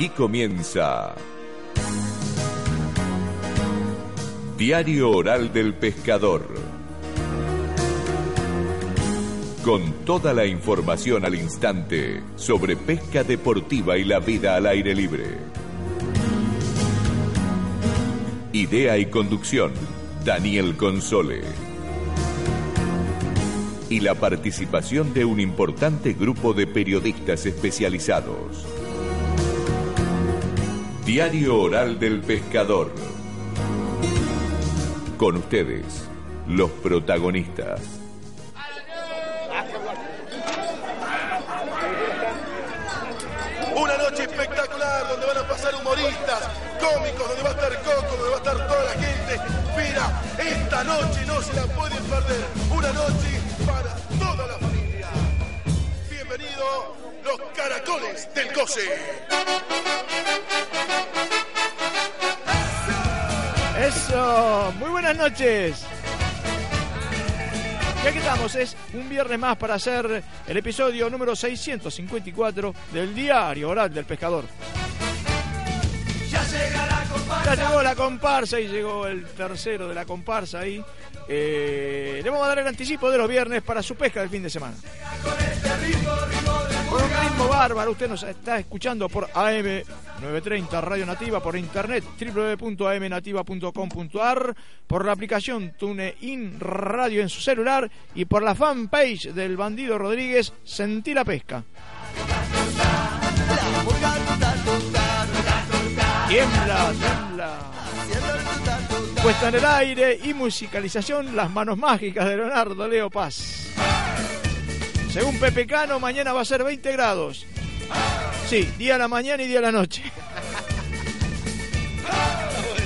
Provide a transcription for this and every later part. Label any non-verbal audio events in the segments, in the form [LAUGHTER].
Aquí comienza Diario Oral del Pescador. Con toda la información al instante sobre pesca deportiva y la vida al aire libre. Idea y conducción, Daniel Console. Y la participación de un importante grupo de periodistas especializados. Diario Oral del Pescador. Con ustedes, los protagonistas. Una noche espectacular donde van a pasar humoristas, cómicos, donde va a estar Coco, donde va a estar toda la gente. Mira, esta noche no se la pueden perder. Una noche para toda la familia. Bienvenido los caracoles del COSE. Eso, muy buenas noches. Y aquí estamos, es un viernes más para hacer el episodio número 654 del Diario Oral del Pescador. Ya llegó la comparsa y llegó el tercero de la comparsa ahí. Eh, le vamos a dar el anticipo de los viernes para su pesca del fin de semana. Con un ritmo bárbaro, usted nos está escuchando por AM 930 Radio Nativa, por internet www.amnativa.com.ar, por la aplicación TuneIn Radio en su celular y por la fanpage del Bandido Rodríguez Sentí la Pesca. Tiembla, tiembla. Puesta en el aire y musicalización Las manos mágicas de Leonardo Leo Paz. Según Pepe Cano, mañana va a ser 20 grados. Sí, día a la mañana y día a la noche.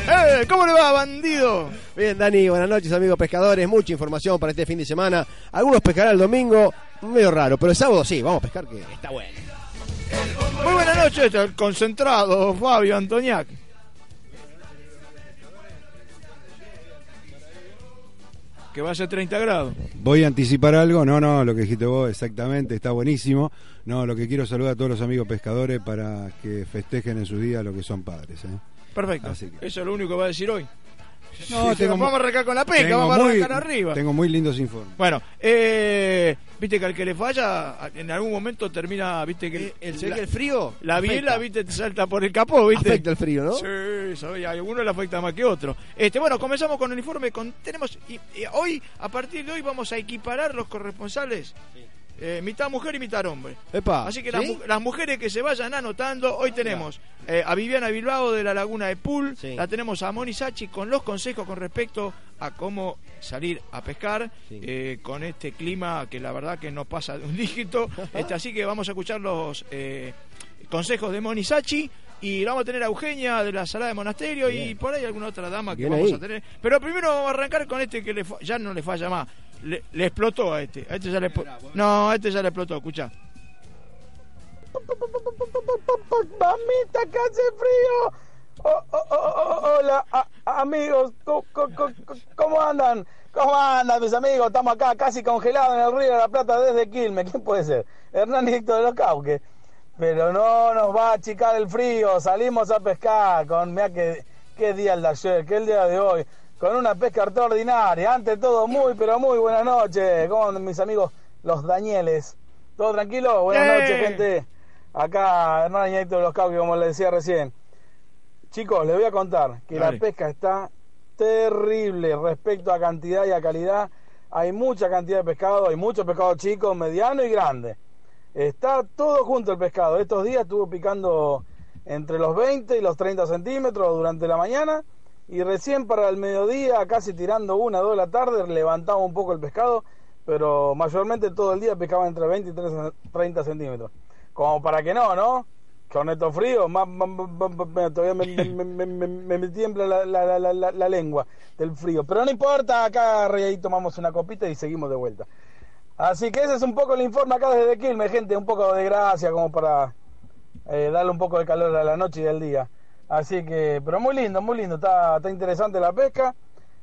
¡Eh! ¿Cómo le va, bandido? Bien, Dani, buenas noches, amigos pescadores. Mucha información para este fin de semana. Algunos pescarán el domingo, medio raro, pero el sábado sí, vamos a pescar que está bueno. Muy buenas noches, concentrado Fabio Antoniak. Que va a ser 30 grados. Voy a anticipar algo, no, no, lo que dijiste vos exactamente, está buenísimo. No, lo que quiero saludar a todos los amigos pescadores para que festejen en sus días lo que son padres. ¿eh? Perfecto. Así que- Eso es lo único que va a decir hoy. No, Sí, tengo- vamos a arrancar con la pesca, vamos a muy- arrancar arriba. Tengo muy lindos informes. Bueno, eh, viste que al que le falla, en algún momento termina, viste que Eh, El, la, el frío. la afecta. biela, viste, te salta por el capó, viste. Afecta el frío, ¿no? Sí, sabe, a alguno le afecta más que otro. Este, bueno, comenzamos con el informe. Con, tenemos y, y hoy, a partir de hoy, vamos a equiparar los corresponsales. Eh, mitad mujer y mitad hombre. Epa, Así que ¿sí? las, mu- las mujeres que se vayan anotando, hoy tenemos eh, a Viviana Bilbao de la Laguna de Pool, Sí. la tenemos a Moni Sachi con los consejos con respecto a cómo salir a pescar Sí. eh, con este clima que la verdad que no pasa de un [LAUGHS] dígito. Este, así que vamos a escuchar los eh, consejos de Moni Sachi. Y vamos a tener a Eugenia de la Sala de Monasterio y por ahí alguna otra dama que Bien vamos ahí. a tener. Pero primero vamos a arrancar con este que le ya no le falla más. Le, le explotó a este. A este ya le expo- no, a este ya le explotó, escucha. Mamita, que hace frío. Oh, oh, oh, oh, oh, hola, a- amigos, ¿cómo andan? ¿Cómo andan, mis amigos? Estamos acá casi congelados en el río de la Plata desde Quilmes. ¿Quién puede ser? Hernán Víctor de los Cauques. Pero no nos va a achicar el frío. Salimos a pescar con, mira qué, qué día el de ayer, qué el día de hoy. Con una pesca extraordinaria. Ante todo, muy, pero muy buenas noches. ¿Cómo andan mis amigos los Danieles? ¿Todo tranquilo? Buenas ¡Eh! noches, gente. Acá Hernán Héctor de los Cauques, como les decía recién. Chicos, les voy a contar que Dale. la pesca está terrible respecto a cantidad y a calidad. Hay mucha cantidad de pescado, hay mucho pescado chico, mediano y grande. Está todo junto el pescado. Estos días estuvo picando entre los 20 y los 30 centímetros durante la mañana y recién para el mediodía, casi tirando una dos de la tarde, levantaba un poco el pescado, pero mayormente todo el día pescaba entre 20 y 30 30 centímetros. Como para que no, ¿no? Con estos fríos, más, más- más- todavía me, me- me- me- tiembla la, la- la- la- la lengua del frío. Pero no importa, acá ahí tomamos una copita y seguimos de vuelta. Así que ese es un poco el informe acá desde Quilmes, gente, un poco de gracia como para eh, darle un poco de calor a la noche y al día. Así que, pero muy lindo, muy lindo, está, está interesante la pesca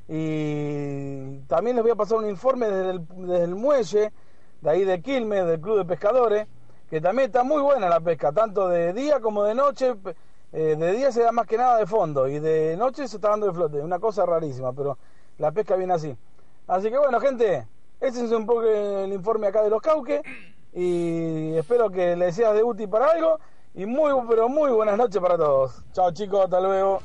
y también les voy a pasar un informe desde el, muelle, de ahí de Quilmes, del Club de Pescadores, que también está muy buena la pesca, tanto de día como de noche. Eh, de día se da más que nada de fondo y de noche se está dando de flote, una cosa rarísima, pero la pesca viene así. Así que bueno, gente, ese es un poco el informe acá de los cauques y espero que les sea de útil para algo y muy, pero muy buenas noches para todos. Chao chicos, hasta luego.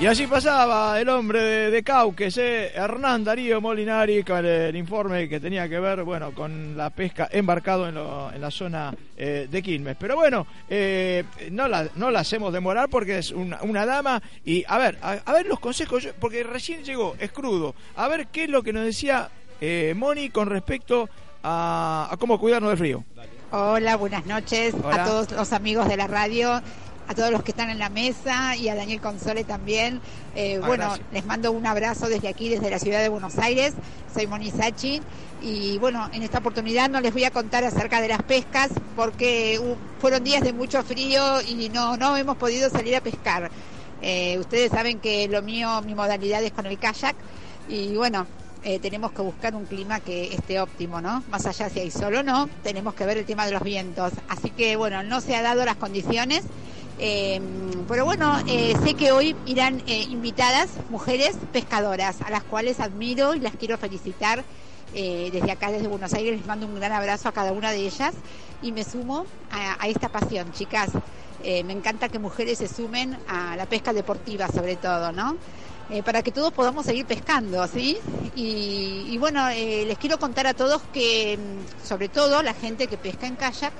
Y así pasaba el hombre de, Cauques, eh, Hernán Darío Molinari, con el informe que tenía que ver bueno, con la pesca embarcado en, la zona eh, de Quilmes. Pero bueno, eh, no, la, no la hacemos demorar porque es una, dama. Y a ver, a, ver los consejos, porque recién llegó, es crudo. A ver qué es lo que nos decía Moni con respecto a, cómo cuidarnos del frío. Hola, buenas noches a todos los amigos de la radio a todos los que están en la mesa y a Daniel Console también. Eh, ah, bueno, les mando un abrazo desde aquí, desde la ciudad de Buenos Aires. Soy Moni Sachi y bueno, en esta oportunidad no les voy a contar acerca de las pescas porque fueron días de mucho frío y no, no hemos podido salir a pescar. Eh, ustedes saben que lo mío, mi modalidad es con el kayak y bueno, eh, tenemos que buscar un clima que esté óptimo, ¿no? Más allá si hay sol o no, tenemos que ver el tema de los vientos. Así que bueno, no se ha dado las condiciones eh, pero bueno, eh, sé que hoy irán invitadas mujeres pescadoras, a las cuales admiro y las quiero felicitar. desde acá, desde Buenos Aires, les mando un gran abrazo a cada una de ellas y me sumo a, esta pasión, chicas. me encanta que mujeres se sumen a la pesca deportiva, sobre todo, ¿no? Para que todos podamos seguir pescando, ¿sí? Y, bueno, les quiero contar a todos que, mm, sobre todo la gente que pesca en kayak,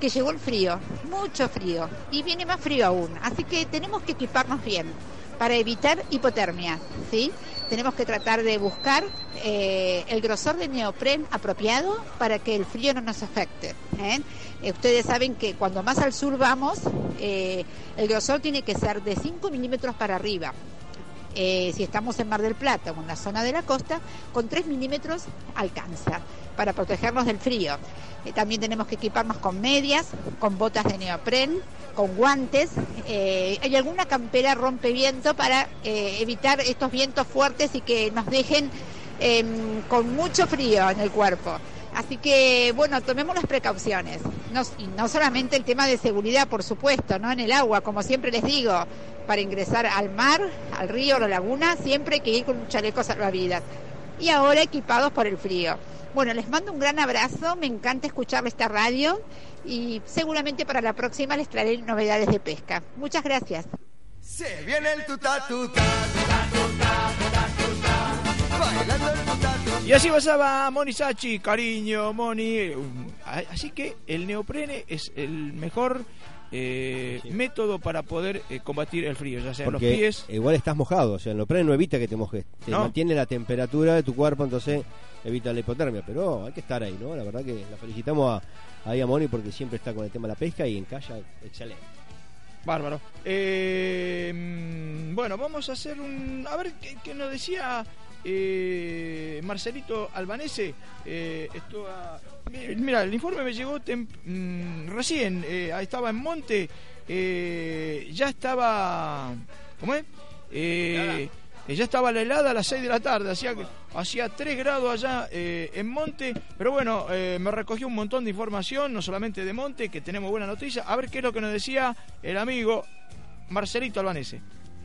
que llegó el frío, mucho frío, y viene más frío aún. Así que tenemos que equiparnos bien para evitar hipotermia, ¿sí? Tenemos que tratar de buscar eh, el grosor de neopren apropiado para que el frío no nos afecte. ¿eh? Eh, ustedes saben que cuando más al sur vamos, el grosor tiene que ser de 5 milímetros para arriba. Si estamos en Mar del Plata o en la zona de la costa, con 3 milímetros alcanza para protegernos del frío. Eh, también tenemos que equiparnos con medias, con botas de neopren, con guantes. Eh, hay alguna campera rompeviento para eh, evitar estos vientos fuertes y que nos dejen em, con mucho frío en el cuerpo. Así que, bueno, tomemos las precauciones. No, y no solamente el tema de seguridad, por supuesto, ¿no? En el agua, como siempre les digo, para ingresar al mar, al río o la laguna, siempre hay que ir con un chaleco salvavidas. Y ahora equipados por el frío. Bueno, les mando un gran abrazo, me encanta escuchar esta radio y seguramente para la próxima les traeré novedades de pesca. Muchas gracias. Se viene el y así pasaba Moni Sachi, cariño, Moni. Así que el neoprene es el mejor eh, método para poder eh, combatir el frío, ya sea los pies. Igual estás mojado, o sea, el neoprene no evita que te mojes, te mantiene la temperatura de tu cuerpo, entonces evita la hipotermia, pero hay que estar ahí, ¿no? La verdad que la felicitamos a, a Moni porque siempre está con el tema de la pesca y en Calla, excelente. Bárbaro. Eh, mm, bueno, vamos a hacer un. A ver qué, nos decía eh, Marcelito Albanese. Eh, esto mira, el informe me llegó mm, recién. Eh, estaba en Monte. ya estaba. ¿Cómo es? ya estaba la helada a las 6 de la tarde, hacía, hacía 3 grados allá eh, en Monte, pero bueno, eh, me recogió un montón de información, no solamente de Monte, que tenemos buena noticia, a ver qué es lo que nos decía el amigo Marcelito Albanese.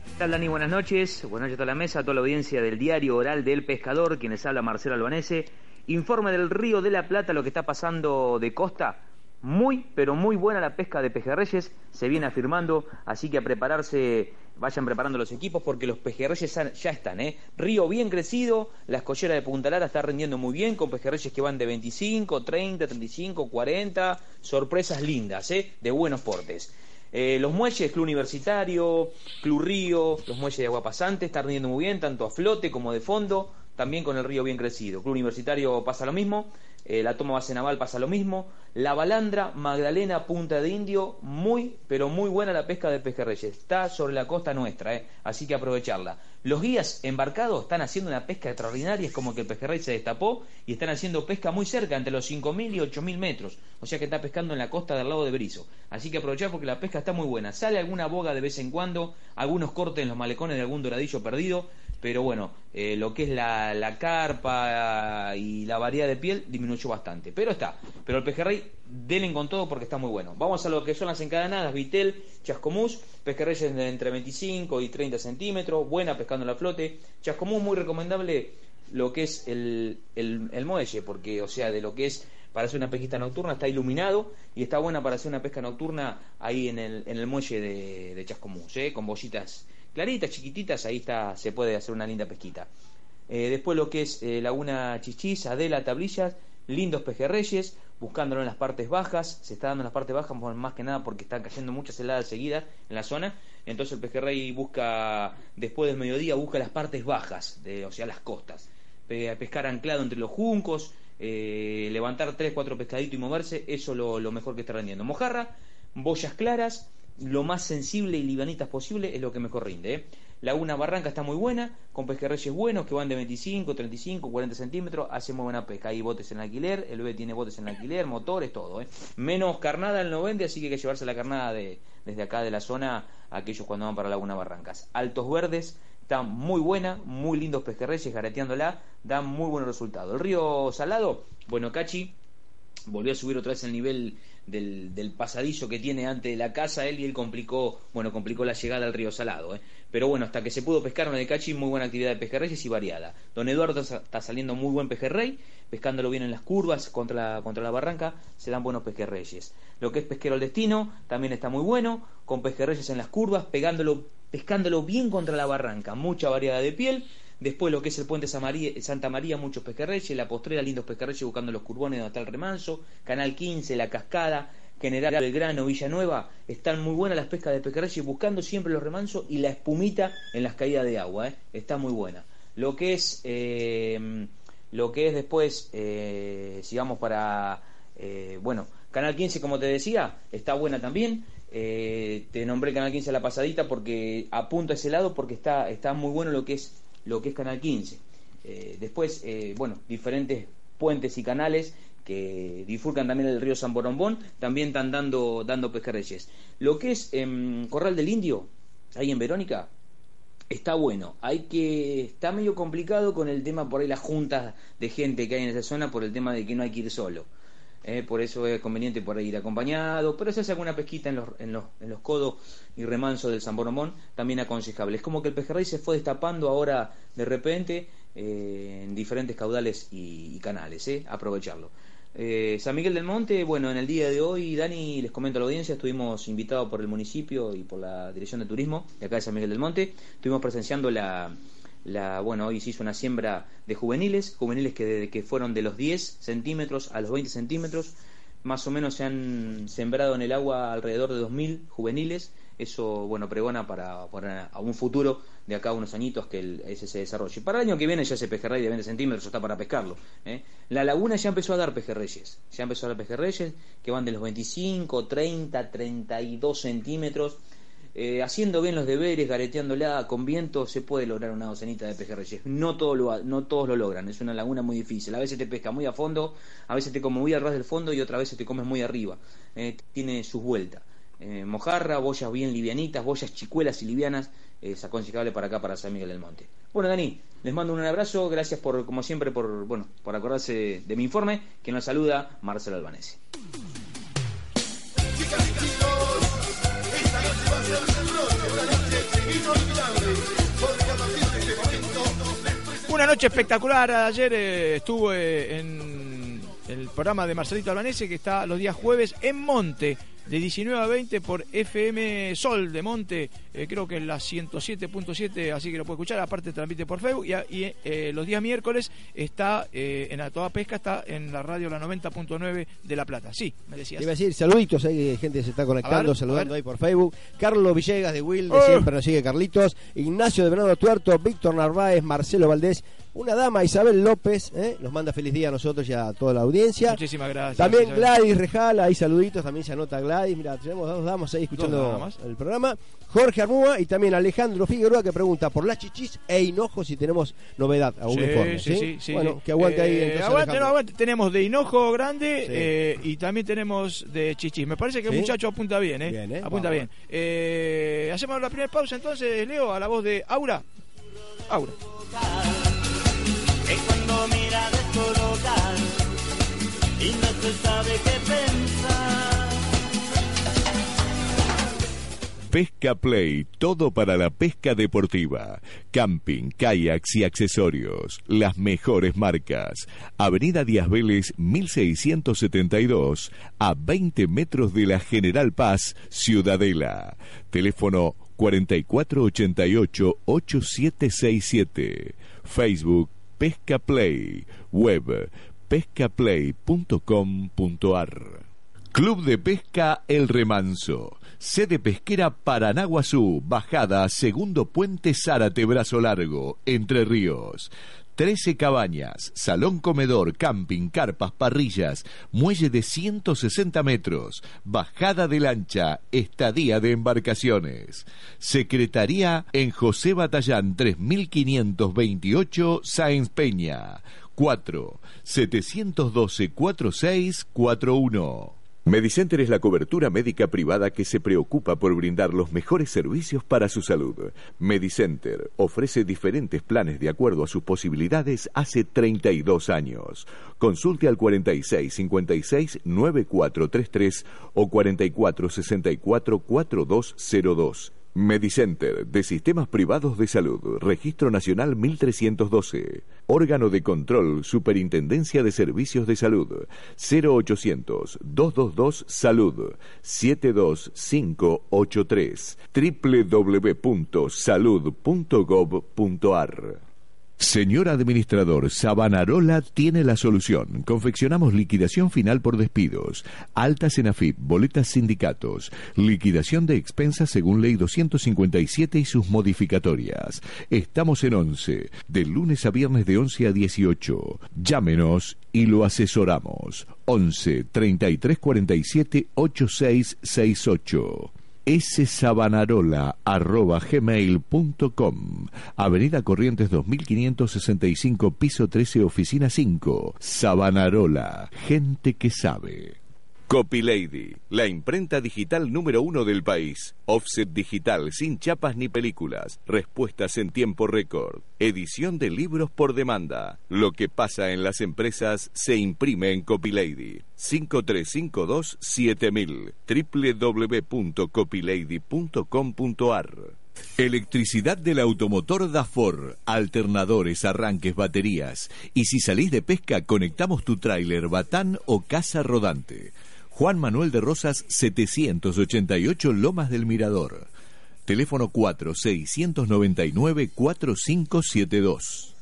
¿Qué tal, Dani? Buenas noches. Buenas noches a toda la mesa, a toda la audiencia del diario oral del pescador, quienes habla Marcelo Albanese. Informe del Río de la Plata, lo que está pasando de costa. Muy, pero muy buena la pesca de pejerreyes, se viene afirmando, así que a prepararse, vayan preparando los equipos porque los pejerreyes ya están, ¿eh? Río bien crecido, la escollera de Punta Lara está rindiendo muy bien con pejerreyes que van de 25, 30, 35, 40, sorpresas lindas, ¿eh? De buenos portes. Eh, los muelles, Club Universitario, Club Río, los muelles de agua pasante están rindiendo muy bien, tanto a flote como de fondo, también con el río bien crecido. Club Universitario pasa lo mismo. Eh, la toma base naval pasa lo mismo. La balandra, Magdalena, Punta de Indio, muy, pero muy buena la pesca de pejerreyes. Está sobre la costa nuestra, eh, así que aprovecharla. Los guías embarcados están haciendo una pesca extraordinaria, es como que el pejerrey se destapó y están haciendo pesca muy cerca, entre los 5.000 y 8.000 metros. O sea que está pescando en la costa del lado de Brizo. Así que aprovechar porque la pesca está muy buena. Sale alguna boga de vez en cuando, algunos cortes en los malecones de algún doradillo perdido, pero bueno, eh, lo que es la, la, carpa y la variedad de piel disminuyó bastante. Pero está, pero el pejerrey denle con todo porque está muy bueno. Vamos a lo que son las encadenadas, vitel, chascomús, pejerreyes entre 25 y 30 centímetros, buena pescando la flote. Chascomús muy recomendable lo que es el, el, muelle, porque o sea, de lo que es para hacer una pesquita nocturna está iluminado y está buena para hacer una pesca nocturna ahí en el, en el muelle de, de Chascomús, ¿eh? con bollitas claritas, chiquititas, ahí está, se puede hacer una linda pesquita. Eh, después lo que es eh, Laguna Chichis, Adela, Tablillas, lindos pejerreyes, buscándolo en las partes bajas, se está dando en las partes bajas más que nada porque están cayendo muchas heladas seguidas en la zona, entonces el pejerrey busca, después del mediodía, busca las partes bajas, de, o sea, las costas, pescar anclado entre los juncos, eh, levantar tres, cuatro pescaditos y moverse, eso lo, lo mejor que está rendiendo. Mojarra, boyas claras, lo más sensible y livianitas posible es lo que mejor rinde. ¿eh? Laguna Barranca está muy buena, con pesquerreyes buenos que van de 25, 35, 40 centímetros, hace muy buena pesca. Hay botes en alquiler, el B tiene botes en alquiler, motores, todo. ¿eh? Menos carnada el no vende, así que hay que llevarse la carnada de, desde acá de la zona aquellos cuando van para Laguna Barrancas. Altos Verdes está muy buena, muy lindos pesquerreyes, gareteándola, dan muy buenos resultados. El río Salado, bueno, Cachi volvió a subir otra vez el nivel del, del, pasadizo que tiene ante la casa él y él complicó, bueno, complicó la llegada al río Salado. ¿eh? Pero bueno, hasta que se pudo pescar en de Cachi, muy buena actividad de pejerreyes y variada. Don Eduardo está saliendo muy buen pejerrey, pescándolo bien en las curvas contra la, contra la barranca, se dan buenos pejerreyes. Lo que es pesquero al destino también está muy bueno, con pejerreyes en las curvas, pegándolo, pescándolo bien contra la barranca, mucha variedad de piel Después lo que es el puente Santa María, muchos pejerreyes, la postrera, lindos pejerreyes buscando los curbones está el remanso, Canal 15, La Cascada, General Belgrano, Villanueva, están muy buenas las pescas de pejerreyes buscando siempre los remansos y la espumita en las caídas de agua, ¿eh? está muy buena. Lo que es, eh, lo que es después, eh, sigamos para, eh, bueno, Canal 15 como te decía, está buena también. te nombré Canal 15 a la pasadita porque apunto a ese lado porque está, está muy bueno lo que es lo que es Canal 15. Eh, después, eh, bueno, diferentes puentes y canales que difurcan también el río San Borombón, también están dando, dando pescarreyes. Lo que es em, Corral del Indio, ahí en Verónica, está bueno. Hay que está medio complicado con el tema por ahí las juntas de gente que hay en esa zona por el tema de que no hay que ir solo. Eh, por eso es conveniente por ir acompañado, pero si hace alguna pesquita en los, en los, en los codos y remanso del San Boromón, también aconsejable. Es como que el pejerrey se fue destapando ahora de repente eh, en diferentes caudales y, canales, eh, aprovecharlo. Eh, San Miguel del Monte, bueno, en el día de hoy, Dani, les comento a la audiencia, estuvimos invitados por el municipio y por la Dirección de Turismo de acá de San Miguel del Monte, estuvimos presenciando la, la, bueno, hoy se hizo una siembra de juveniles, juveniles que, que fueron de los 10 centímetros a los 20 centímetros, más o menos se han sembrado en el agua alrededor de 2.000 juveniles, eso, bueno, pregona para, para a un futuro de acá a unos añitos que el, ese se desarrolle. Para el año que viene ya ese pejerrey de 20 centímetros está para pescarlo. ¿eh? La laguna ya empezó a dar pejerreyes, ya empezó a dar pejerreyes que van de los 25, 30, 32 centímetros eh, haciendo bien los deberes, gareteándola con viento, se puede lograr una docenita de pejerreyes. No, lo, no todos lo logran, es una laguna muy difícil. A veces te pesca muy a fondo, a veces te come muy al ras del fondo y otra vez te comes muy arriba. Eh, tiene sus vueltas. Eh, mojarra, boyas bien livianitas, boyas chicuelas y livianas, es aconsejable para acá, para San Miguel del Monte. Bueno, Dani, les mando un abrazo, gracias por, como siempre, por, bueno, por acordarse de mi informe, que nos saluda Marcelo Albanese. Una noche espectacular. Ayer eh, estuve en el programa de Marcelito Albanese que está los días jueves en Monte de 19 a 20 por FM Sol de Monte, eh, creo que en la 107.7, así que lo puede escuchar, aparte transmite por Facebook, y, eh, los días miércoles está eh, en la toda pesca, está en la radio la 90.9 de La Plata. Sí, me decías. Iba a decir saluditos, hay gente que se está conectando, saludando ahí por Facebook. Carlos Villegas de Will, de siempre nos sigue Carlitos, Ignacio de Bernardo Tuerto, Víctor Narváez, Marcelo Valdés, una dama, Isabel López, ¿eh? nos manda feliz día a nosotros y a toda la audiencia. Muchísimas gracias. También Gladys Rejala, hay saluditos, también se anota Gladys. Mira, tenemos dos damas ahí escuchando el programa. Jorge Armúa y también Alejandro Figueroa que pregunta por las chichis e hinojo si tenemos novedad, a un informe. Sí, sí, Bueno, que aguante ahí. Eh, aguante, no, aguante. Tenemos de hinojo grande eh, y también tenemos de chichis. Me parece que el muchacho apunta bien, ¿eh? bien apunta bien. hacemos la primera pausa entonces, Leo, a la voz de Aura. Aura. y no se sabe qué pensar. Pesca Play, todo para la pesca deportiva. Camping, kayaks y accesorios. Las mejores marcas. Avenida Díaz Vélez, 1672, a 20 metros de la General Paz, Ciudadela. Teléfono 4488-8767. Facebook Pesca Play. Web pescaplay.com.ar. Club de Pesca El Remanso. Sede pesquera Paranaguazú, bajada, segundo puente Zárate, Brazo Largo, Entre Ríos. Trece cabañas, salón comedor, camping, carpas, parrillas, muelle de 160 metros, bajada de lancha, estadía de embarcaciones. Secretaría en José Batallán 3528, Sáenz Peña. 4 712 4641. Medicenter es la cobertura médica privada que se preocupa por brindar los mejores servicios para su salud. Medicenter ofrece diferentes planes de acuerdo a sus posibilidades hace 32 años. Consulte al 46 56 9433 o 44 64 4202. Medicenter, de Sistemas Privados de Salud, Registro Nacional 1312. Órgano de Control, Superintendencia de Servicios de Salud, 0800-222 Salud, 72583, www.salud.gov.ar. Señor administrador, Sabanarola tiene la solución. Confeccionamos liquidación final por despidos, altas en AFIP, boletas sindicatos, liquidación de expensas según ley 257 y sus modificatorias. Estamos en 11, de lunes a viernes de 11 a 18. Llámenos y lo asesoramos. 11 33 47 8668 ssabanarola.gmail.com Avenida Corrientes 2565, piso 13, oficina 5. Sabanarola, gente que sabe. Copylady, la imprenta digital número uno del país. Offset digital, sin chapas ni películas. Respuestas en tiempo récord. Edición de libros por demanda. Lo que pasa en las empresas se imprime en Copylady. 5352-7000 www.copylady.com.ar Electricidad del automotor Dafor, alternadores, arranques, baterías. Y si salís de pesca, conectamos tu tráiler, batán o casa rodante. Juan Manuel de Rosas 788 Lomas del Mirador. Teléfono 4-699-4572.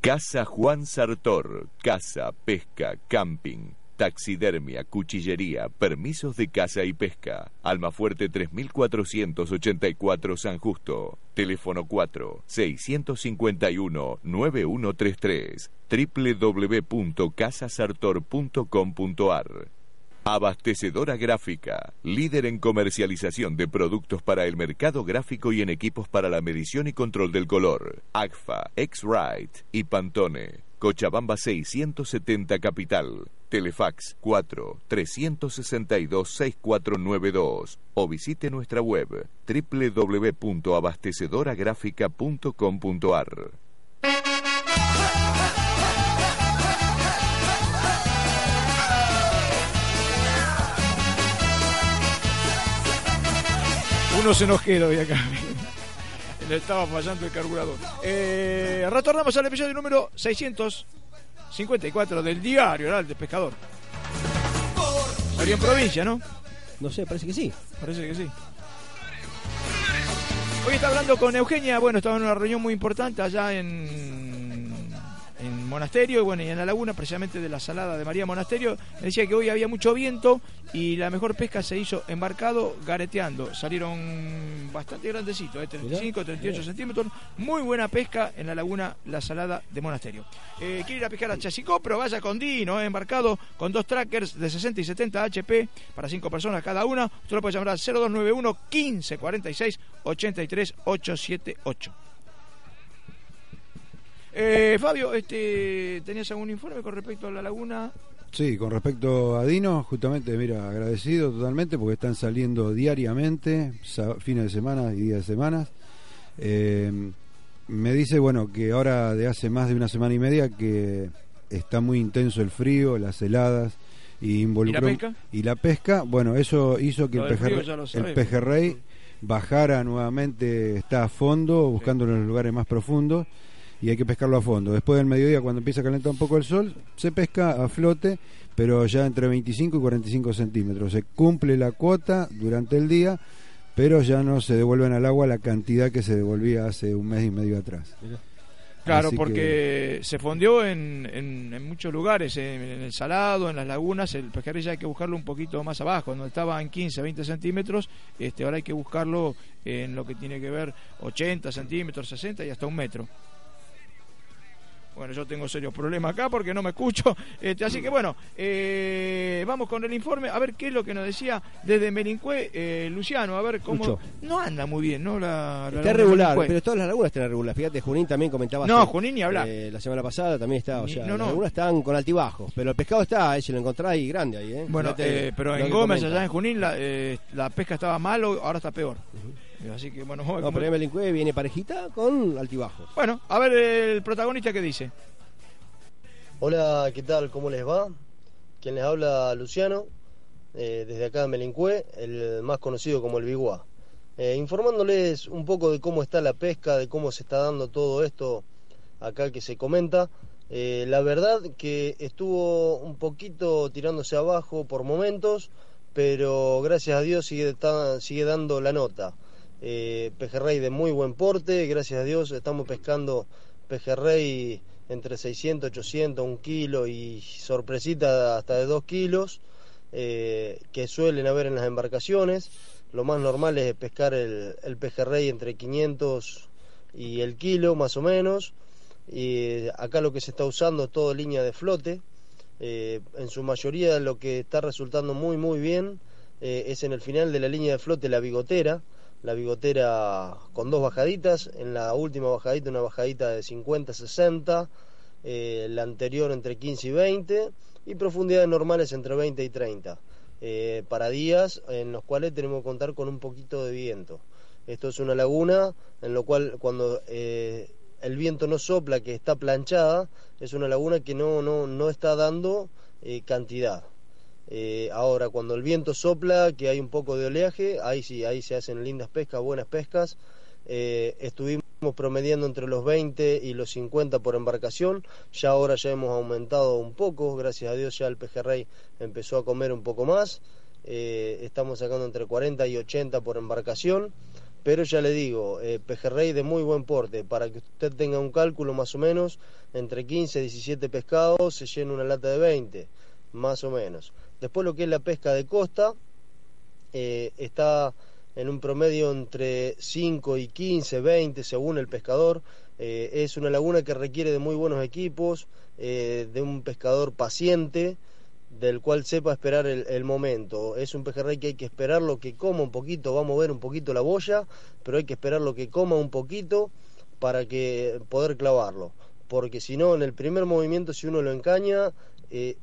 Casa Juan Sartor. Casa, pesca, camping, taxidermia, cuchillería, permisos de caza y pesca. Almafuerte 3484 San Justo. Teléfono 4-651-9133. www.casasartor.com.ar Abastecedora Gráfica, líder en comercialización de productos para el mercado gráfico y en equipos para la medición y control del color. AGFA, X-Rite y Pantone. Cochabamba 670 Capital. Telefax 4 362 6492 o visite nuestra web www.abastecedoragráfica.com.ar. Uno se nos queda hoy acá. [LAUGHS] Le estaba fallando el carburador. Eh, retornamos al episodio número 654 del diario Oral de Pescador. Salió en provincia, ¿no? No sé, parece que sí. Parece que sí. Hoy está hablando con Eugenia. Bueno, estaba en una reunión muy importante allá en en Monasterio y bueno, y en la laguna, precisamente de la salada de María Monasterio, me decía que hoy había mucho viento y la mejor pesca se hizo embarcado gareteando. Salieron bastante grandecitos, ¿eh? 35, 38 centímetros. Muy buena pesca en la laguna La Salada de Monasterio. Eh, quiere ir a pescar a Chasicó, pero vaya con Dino, ¿eh? embarcado con dos trackers de 60 y 70 HP para cinco personas cada una. Usted lo puede llamar al 0291 15 46 83 878. Eh, Fabio, este, ¿tenías algún informe con respecto a la laguna? Sí, con respecto a Dino, justamente, mira, agradecido totalmente porque están saliendo diariamente, fines de semana y días de semanas. Eh, me dice, bueno, que ahora de hace más de una semana y media que está muy intenso el frío, las heladas y involucró ¿Y la pesca? y la pesca, bueno, eso hizo que el pejerrey, el bajara nuevamente, está a fondo, buscando los lugares más profundos y hay que pescarlo a fondo. Después del mediodía, cuando empieza a calentar un poco el sol, se pesca a flote, pero ya entre 25 y 45 centímetros. Se cumple la cuota durante el día, pero ya no se devuelven al agua la cantidad que se devolvía hace un mes y medio atrás. Claro, Así porque se fondió en, en, en muchos lugares, en, en el salado, en las lagunas, el ya hay que buscarlo un poquito más abajo, donde estaba en 15, 20 centímetros, este, ahora hay que buscarlo en lo que tiene que ver 80 centímetros, 60 y hasta un metro. Bueno, yo tengo serios problemas acá porque no me escucho. [LAUGHS] Este, así que bueno, eh, vamos con el informe. A ver qué es lo que nos decía desde Melincue, eh, Luciano. A ver cómo. Lucho. No anda muy bien, ¿no? La, la Está regular, pero todas las lagunas están regular. Fíjate, Junín también comentaba. No, Junín ni hablar. eh, la semana pasada también está. O sea, no, las no. lagunas están con altibajos. Pero el pescado está, eh, si lo encontrás ahí grande ahí. Eh. Bueno, Fíjate eh, pero en Gómez, allá en Junín, la, eh, la pesca estaba mal, ahora está peor. Así que bueno, No, pero en Melincue viene parejita con altibajos. bueno, a ver el protagonista que dice. Hola, ¿qué tal? ¿Cómo les va? Quien les habla, Luciano, eh, desde acá de Melincue, el más conocido como el Biguá. Eh, informándoles un poco de cómo está la pesca, de cómo se está dando todo esto acá que se comenta. Eh, la verdad que estuvo un poquito tirándose abajo por momentos, pero gracias a Dios sigue, sigue dando la nota. Eh, pejerrey de muy buen porte, gracias a Dios estamos pescando pejerrey entre 600, 800, un kilo y sorpresita hasta de 2 kilos eh, que suelen haber en las embarcaciones. Lo más normal es pescar el, pejerrey entre 500 y el kilo más o menos. Y acá lo que se está usando es todo línea de flote. Eh, en su mayoría lo que está resultando muy muy bien eh, es en el final de la línea de flote la bigotera. La bigotera con dos bajaditas. En la última bajadita una bajadita de 50-60. eh, la anterior entre 15 y 20. Y profundidades normales entre 20 y 30. eh, para días en los cuales tenemos que contar con un poquito de viento. Esto es una laguna en lo cual cuando eh, el viento no sopla, que está planchada, es una laguna que no, no, no está dando cantidad. Eh, ahora, cuando el viento sopla, que hay un poco de oleaje, ahí sí, ahí se hacen lindas pescas, buenas pescas. Eh, estuvimos promediando entre los 20 y los 50 por embarcación, ya ahora ya hemos aumentado un poco, gracias a Dios ya el pejerrey empezó a comer un poco más, Eh, estamos sacando entre 40 y 80 por embarcación, pero ya le digo, eh, pejerrey de muy buen porte, para que usted tenga un cálculo más o menos, entre 15 y 17 pescados se llena una lata de 20, más o menos. Después lo que es la pesca de costa, eh, está en un promedio entre 5 y 15, 20 según el pescador. Eh, es una laguna que requiere de muy buenos equipos, eh, de un pescador paciente, del cual sepa esperar el, momento. Es un pejerrey que hay que esperarlo que coma un poquito, va a mover un poquito la boya, pero hay que esperarlo que coma un poquito para que poder clavarlo. Porque si no, en el primer movimiento, si uno lo encaña,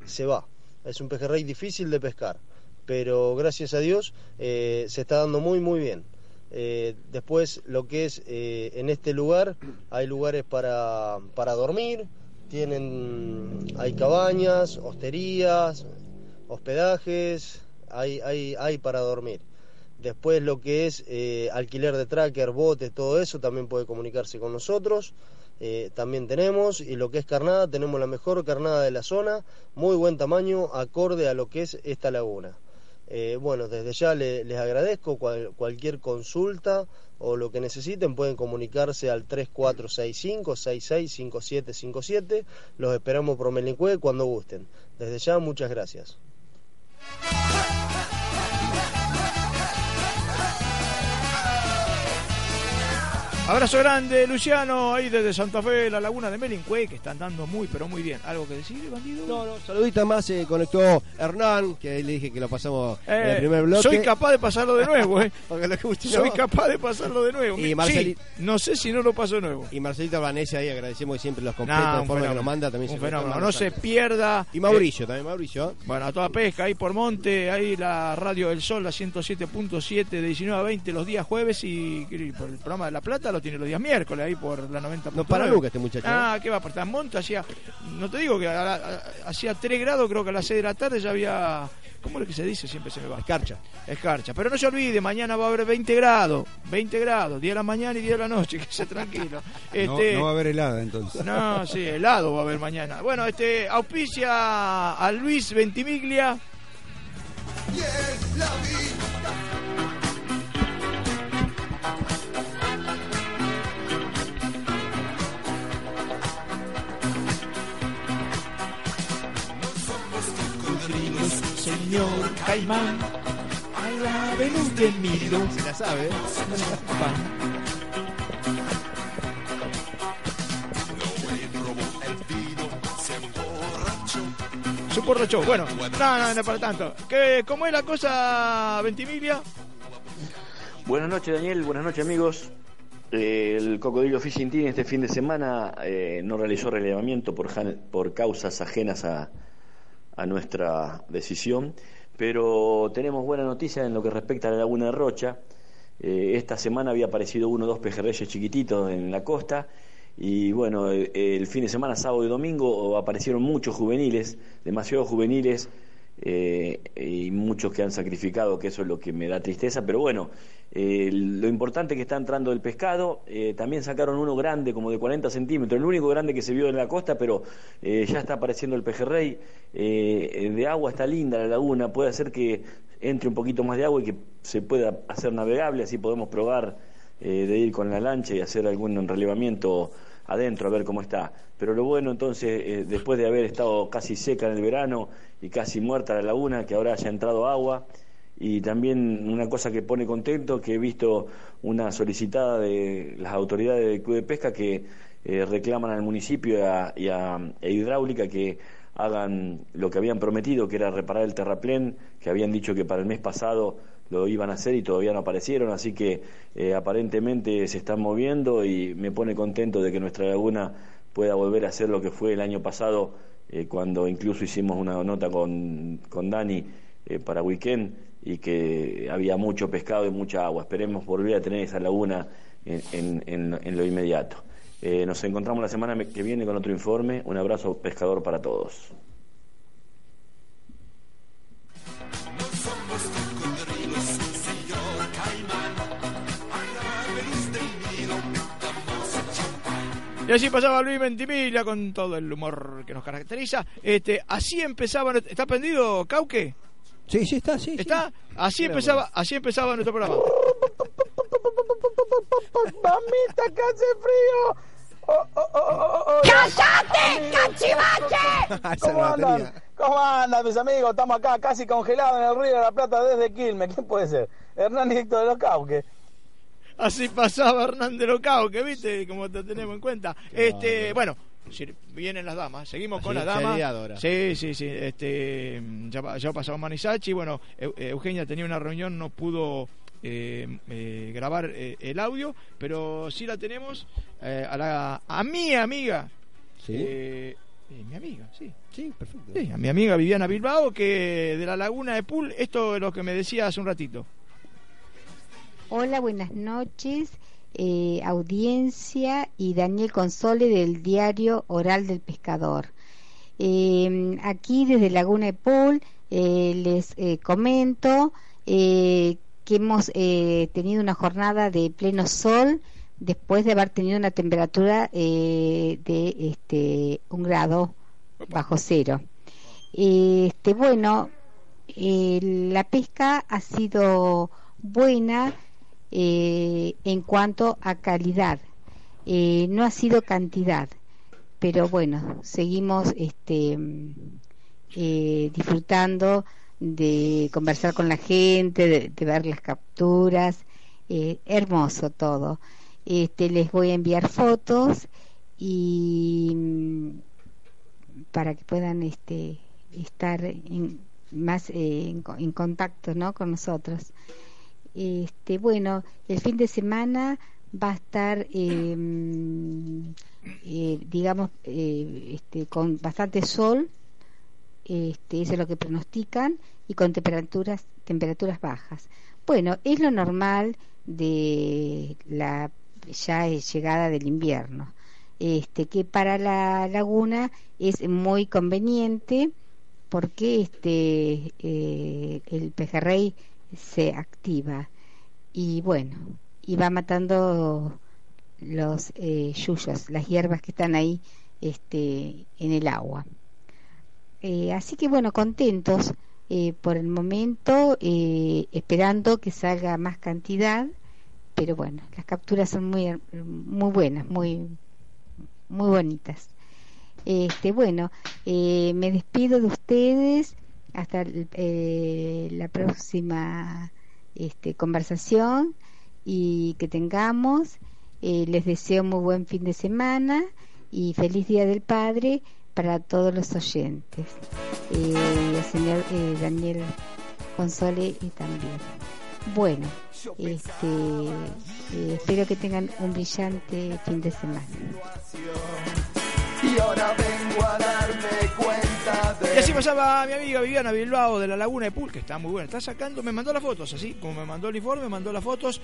se va. Es un pejerrey difícil de pescar, pero gracias a Dios eh, se está dando muy, muy bien. Eh, después, lo que es eh, en este lugar, hay lugares para, para dormir, tienen, hay cabañas, hosterías, hospedajes, hay, hay, hay para dormir. Después lo que es alquiler de tracker, botes, todo eso, también puede comunicarse con nosotros. Eh, también tenemos, y lo que es carnada, tenemos la mejor carnada de la zona, muy buen tamaño, acorde a lo que es esta laguna. Eh, bueno, desde ya le- les agradezco cual- cualquier consulta o lo que necesiten pueden comunicarse al 3465-665757. Los esperamos por Melincue cuando gusten. Desde ya, muchas gracias. Abrazo grande, Luciano, ahí desde Santa Fe, la laguna de Melincue, que están dando muy, pero muy bien. ¿Algo que decir, bandido? No, no, saludita más se conectó Hernán, que ahí le dije que lo pasamos en Eh, el primer bloque. soy capaz de pasarlo de nuevo, ¿eh? [LAUGHS] Lo Soy capaz de pasarlo de nuevo. Y Sí, Marceli- no sé si no lo paso de nuevo. Y Marcelita Vanessa ahí agradecemos siempre los completos Nah, de forma que nos manda también Un se fenómeno. conectó No se pierda. Y Mauricio, también Mauricio. ¿eh? Bueno, a toda pesca, ahí por Monte, ahí la radio del Sol, la 107.7 de 19 a 20 los días jueves y, y por el programa de La Plata plata lo tiene los días miércoles ahí por la 90. No para nunca este muchacho. Ah, ¿qué va? Para monto hacía, no te digo que hacía 3 grados, creo que a las 6 de la tarde ya había ¿Cómo es lo que se dice? Siempre se me va. Escarcha. Escarcha. Pero no se olvide, mañana va a haber 20 grados. 20 grados, día de la mañana y día de la noche. [LAUGHS] Que se tranquilo. Este, no, va a haber helada entonces. No, sí, helado va a haber mañana. Bueno, este auspicia a Luis Ventimiglia. Señor Caimán, a la Venus de Milo. Se la sabe, ¿eh? Se borrachó. Bueno, no, no, no para tanto. ¿Qué, ¿Cómo es la cosa, Ventimiglia? Buenas noches, Daniel. Buenas noches, amigos. Eh, el Cocodrilo Fishing Team este fin de semana eh, no realizó relevamiento por, por causas ajenas a, a nuestra decisión, pero tenemos buena noticia en lo que respecta a la Laguna de Rocha. Eh, esta semana había aparecido uno o dos pejerreyes chiquititos en la costa. Y bueno, el, fin de semana, sábado y domingo, aparecieron muchos juveniles, demasiados juveniles eh, y muchos que han sacrificado, que eso es lo que me da tristeza, pero bueno, eh, lo importante que está entrando el pescado, eh, también sacaron uno grande, como de 40 centímetros, el único grande que se vio en la costa, pero ya está apareciendo el pejerrey, de agua está linda la laguna, puede hacer que entre un poquito más de agua y que se pueda hacer navegable, así podemos probar de ir con la lancha y hacer algún relevamiento adentro a ver cómo está. Pero lo bueno entonces, después de haber estado casi seca en el verano y casi muerta la laguna, que ahora haya entrado agua. Y también una cosa que pone contento, que he visto una solicitada de las autoridades del Club de Pesca que eh, reclaman al municipio y a, e Hidráulica que hagan lo que habían prometido, que era reparar el terraplén, que habían dicho que para el mes pasado lo iban a hacer y todavía no aparecieron, así que eh, aparentemente se están moviendo y me pone contento de que nuestra laguna pueda volver a ser lo que fue el año pasado eh, cuando incluso hicimos una nota con, con Dani eh, para Weekend y que había mucho pescado y mucha agua. Esperemos volver a tener esa laguna en, en, lo inmediato. Eh, nos encontramos la semana que viene con otro informe. Un abrazo pescador para todos. Y así pasaba Luis Ventimiglia con todo el humor que nos caracteriza. Este, así empezaba. ¿Está prendido, Cauque? Sí, sí, está, sí. ¿Está? Así empezaba, así empezaba nuestro programa. ¡Mamita, que hace frío! Oh, oh, oh, ¡Cállate, cachivache! ¿Cómo andan? ¿Cómo andan, mis amigos? Estamos acá casi congelados en el río de la Plata desde Quilmes. ¿Quién puede ser? Hernán de los Cauques. Así pasaba Hernández Locao, que viste, como te tenemos en cuenta. Este, bueno, vienen las damas, seguimos con las damas. Sí, sí, sí. Este, ya, ya pasado Manisachi. Bueno, Eugenia tenía una reunión, no pudo eh, eh, grabar eh, el audio, pero sí la tenemos a, la, a mi amiga. Sí. mi amiga, sí. Sí, perfecto. Sí, a mi amiga Viviana Bilbao, que de la Laguna de Pool, esto es lo que me decía hace un ratito. Hola, buenas noches, eh, audiencia y Daniel Console del diario Oral del Pescador. Em, aquí desde Laguna de Pool eh, les eh, comento que hemos tenido una jornada de pleno sol después de haber tenido una temperatura de este, un grado bajo cero. Este, bueno, la pesca ha sido buena eh, en cuanto a calidad. Eh, no ha sido cantidad, pero bueno, seguimos este, eh, disfrutando de conversar con la gente, de, ver las capturas. hermoso todo. Este, les voy a enviar fotos y mm, para que puedan este, estar más en, en, contacto ¿no? con nosotros. Este, bueno, el fin de semana va a estar, em, eh, digamos, eh, este, con bastante sol, este, eso es lo que pronostican, y con temperaturas, temperaturas bajas. Bueno, es lo normal de la ya llegada del invierno. Este, que para la laguna es muy conveniente porque este eh, el pejerrey se activa y bueno y va matando los eh, yuyos, las hierbas que están ahí este, en el agua. Eh, así que bueno, contentos eh, por el momento, eh, esperando que salga más cantidad, pero bueno, las capturas son muy, muy buenas, muy, muy bonitas. Este, bueno, me despido de ustedes hasta la próxima este, conversación y que tengamos. les deseo muy buen fin de semana y feliz Día del Padre para todos los oyentes. Eh, el señor eh, Daniel Console y también. Bueno, este, eh, espero que tengan un brillante fin de semana. Y ahora vengo a de... Pasaba mi amiga Viviana Bilbao de la Laguna de Pool, que está muy buena. Está sacando, me mandó las fotos, así como me mandó el informe, me mandó las fotos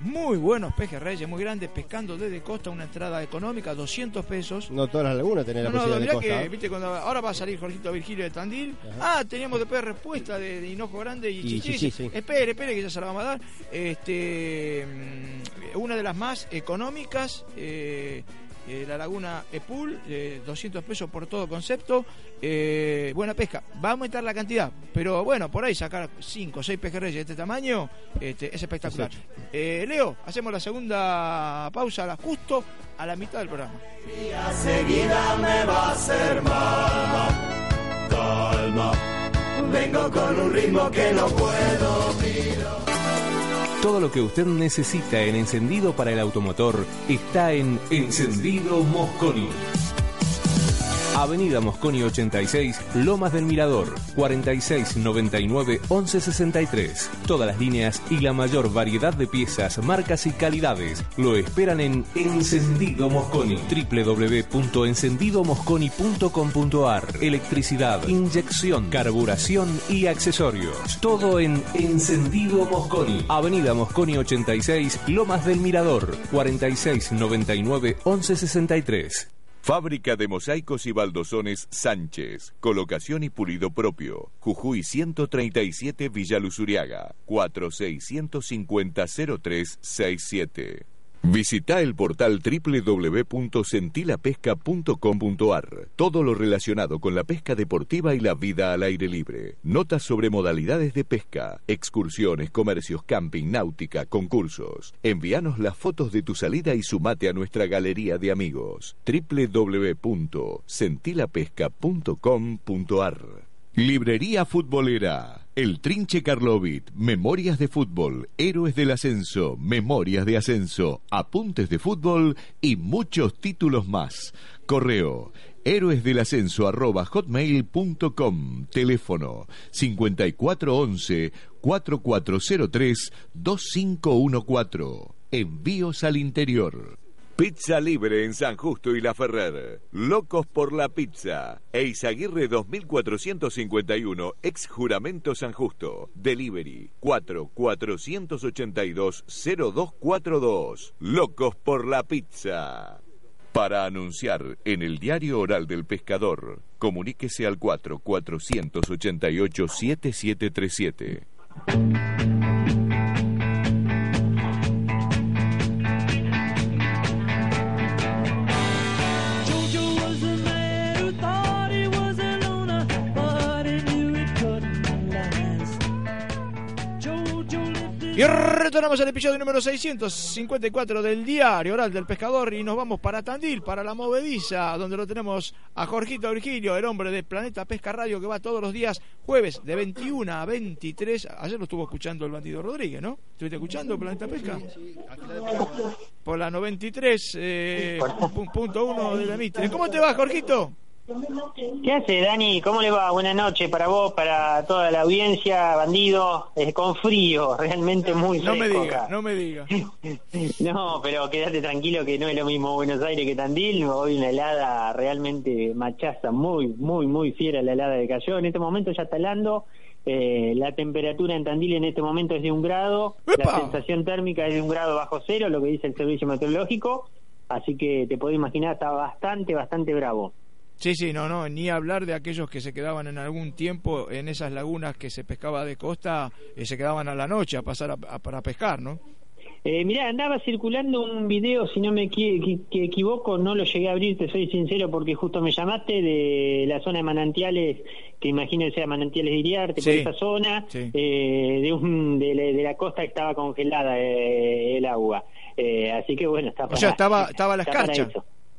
muy buenos pejerreyes, muy grandes, pescando desde costa, una entrada económica, 200 pesos. No todas las lagunas tienen la posibilidad de costa. Que, ¿viste, cuando, ahora va a salir Jorgito Virgilio de Tandil. Ah, teníamos después respuesta de, Hinojo Grande y, y Espere, espere, que ya se la vamos a dar. Este, mm, una de las más económicas. Eh, eh, la laguna Epul, 200 pesos por todo concepto, eh, buena pesca, va a aumentar la cantidad, pero bueno, por ahí sacar 5 o 6 pejerreyes de este tamaño este, es espectacular. Eh, Leo, hacemos la segunda pausa justo a la mitad del programa. seguida me va a hacer mal, calma, vengo con un ritmo que no puedo todo lo que usted necesita en encendido para el automotor está en Encendido Mosconi. Avenida Mosconi 86, Lomas del Mirador, 4699 1163. Todas las líneas y la mayor variedad de piezas, marcas y calidades lo esperan en Encendido Mosconi. www.encendidomosconi.com.ar. Electricidad, inyección, carburación y accesorios. Todo en Encendido Mosconi. Avenida Mosconi 86, Lomas del Mirador, 4699 1163. Fábrica de mosaicos y baldosones Sánchez. Colocación y pulido propio. Jujuy 137 Villa Luzuriaga. 4650 0367. Visita el portal www.sentilapesca.com.ar. Todo lo relacionado con la pesca deportiva y la vida al aire libre. Notas sobre modalidades de pesca, excursiones, comercios, camping, náutica, concursos. Envíanos las fotos de tu salida y sumate a nuestra galería de amigos. www.sentilapesca.com.ar. Librería Futbolera. El Trinche Karlovit, Memorias de Fútbol, Héroes del Ascenso, Memorias de Ascenso, Apuntes de Fútbol y muchos títulos más. Correo héroes del ascenso arroba hotmail.com teléfono 5411 4403 2514 envíos al interior Pizza Libre en San Justo y La Ferrer. Locos por la Pizza. Eizaguirre 2451, ex juramento San Justo. Delivery 4482-0242. Locos por la Pizza. Para anunciar en el diario oral del pescador, comuníquese al 4488 7737. Y retornamos al episodio número 654 del diario oral del pescador y nos vamos para Tandil, para la movediza, donde lo tenemos a Jorgito Virgilio, el hombre de Planeta Pesca Radio que va todos los días jueves de 21 a 23. Ayer lo estuvo escuchando el bandido Rodríguez, ¿no? ¿Estuviste escuchando Planeta Pesca? Por la 93.1 eh, de la Mitre. ¿Cómo te va, Jorgito? ¿Qué hace, Dani? ¿Cómo le va? Buenas noches para vos, para toda la audiencia, bandido, eh, con frío, [LAUGHS] realmente muy fresco. No me diga, no me diga. no, pero quédate tranquilo que no es lo mismo Buenos Aires que Tandil. Hoy una helada realmente machaza, muy, muy, muy fiera la helada de cayó. En este momento ya está helando Eh, la temperatura en Tandil en este momento es de un grado, la sensación térmica es de un grado bajo cero, lo que dice el servicio meteorológico, así que te puedo imaginar, está bastante, bastante bravo. Sí, sí, no, no, ni hablar de aquellos que se quedaban en algún tiempo en esas lagunas que se pescaba de costa, y se quedaban a la noche a pasar a, para pescar, ¿no? Eh, mirá, andaba circulando un video, si no me equivoco, no lo llegué a abrir, te soy sincero, porque justo me llamaste de la zona de manantiales, que imagino que sea manantiales de Iriarte, por esa zona, eh, de, un, de, la costa que estaba congelada eh, el agua. Eh, así que bueno, está O sea, estaba, estaba la escarcha.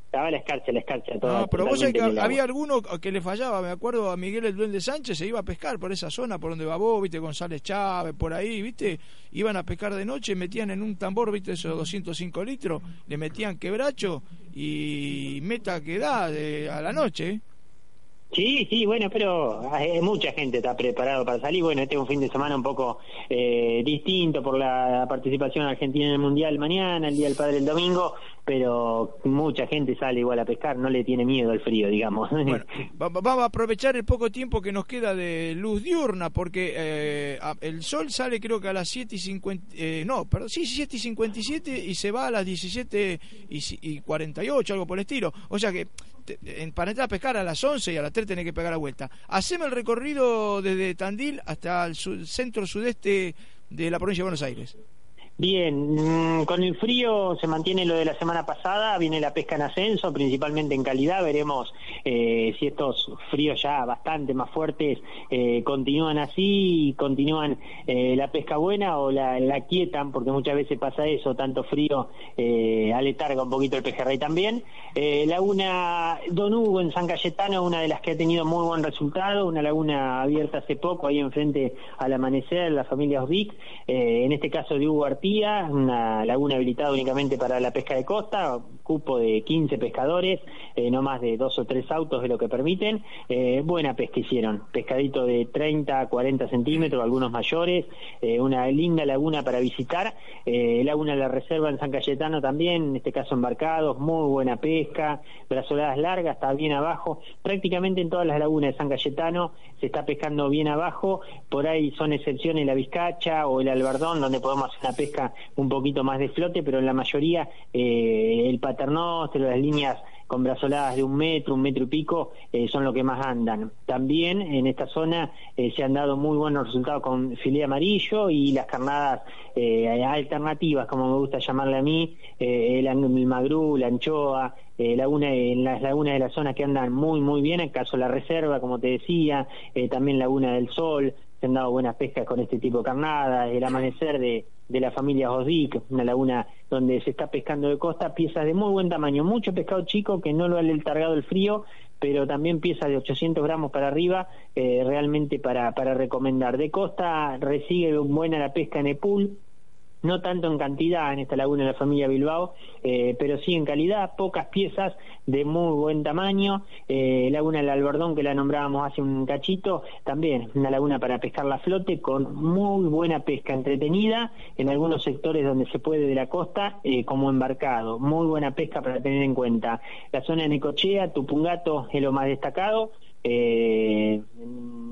Estaba la escarcha, la escarcha. no, pero vos sabés que había alguno que le fallaba, me acuerdo a Miguel el Duende Sánchez, se iba a pescar por esa zona, por donde va vos, viste, González Chávez, por ahí, viste, iban a pescar de noche, metían en un tambor, viste, esos 205 litros, le metían quebracho y meta que da a la noche. Sí, sí, bueno, pero eh, mucha gente está preparado para salir. Bueno, este es un fin de semana un poco eh, distinto por la participación argentina en el Mundial mañana, el Día del Padre el domingo, pero mucha gente sale igual a pescar, no le tiene miedo al frío, digamos. Bueno, [LAUGHS] vamos a aprovechar el poco tiempo que nos queda de luz diurna, porque eh, el sol sale creo que a las 7 y 50, no, perdón, sí, 7 y 57 y se va a las 17 y, y 48, algo por el estilo. O sea que para entrar a pescar a las 11 y a las 3 tenés que pegar la vuelta. Haceme el recorrido desde Tandil hasta el centro sudeste de la provincia de Buenos Aires. Bien, mm, con el frío se mantiene lo de la semana pasada, viene la pesca en ascenso, principalmente en calidad, veremos eh, si estos fríos ya bastante más fuertes eh, continúan así, continúan eh, la pesca buena o la, la, quietan, porque muchas veces pasa eso, tanto frío aletarga un poquito el pejerrey también. laguna Don Hugo en San Cayetano, una de las que ha tenido muy buen resultado, una laguna abierta hace poco, ahí enfrente al amanecer, la familia Osvic, en este caso de Hugo Artí una laguna habilitada únicamente para la pesca de costa, cupo de 15 pescadores, eh, no más de dos o tres autos de lo que permiten. Eh, buena pesca hicieron, pescadito de 30 a 40 centímetros, algunos mayores, eh, una linda laguna para visitar. laguna de la Reserva en San Cayetano también, en este caso embarcados, muy buena pesca, brazoladas largas, está bien abajo. Prácticamente en todas las lagunas de San Cayetano se está pescando bien abajo, por ahí son excepciones la Vizcacha o el Albardón, donde podemos hacer una pesca un poquito más de flote, pero en la mayoría eh, el paternóster, las líneas con brazoladas de un metro, un metro y pico, eh, son lo que más andan. También en esta zona eh, se han dado muy buenos resultados con filé amarillo y las carnadas alternativas, como me gusta llamarle a mí, el, el magrú, la anchoa, laguna, en las lagunas de la zona que andan muy, muy bien, en caso la reserva, como te decía, también Laguna del Sol, se han dado buenas pescas con este tipo de carnadas, el amanecer de, de la familia Osdic, una laguna donde se está pescando de costa, piezas de muy buen tamaño, mucho pescado chico que no lo ha letargado el frío, pero también piezas de 800 gramos para arriba, eh, realmente para, para recomendar. De costa recibe buena la pesca en el pool, no tanto en cantidad en esta laguna de la familia Bilbao, eh, pero sí en calidad, pocas piezas de muy buen tamaño. Eh, laguna del Albardón, que la nombrábamos hace un cachito, también una laguna para pescar la flote con muy buena pesca entretenida en algunos sectores donde se puede de la costa eh, como embarcado. Muy buena pesca para tener en cuenta. La zona de Necochea, Tupungato es lo más destacado. en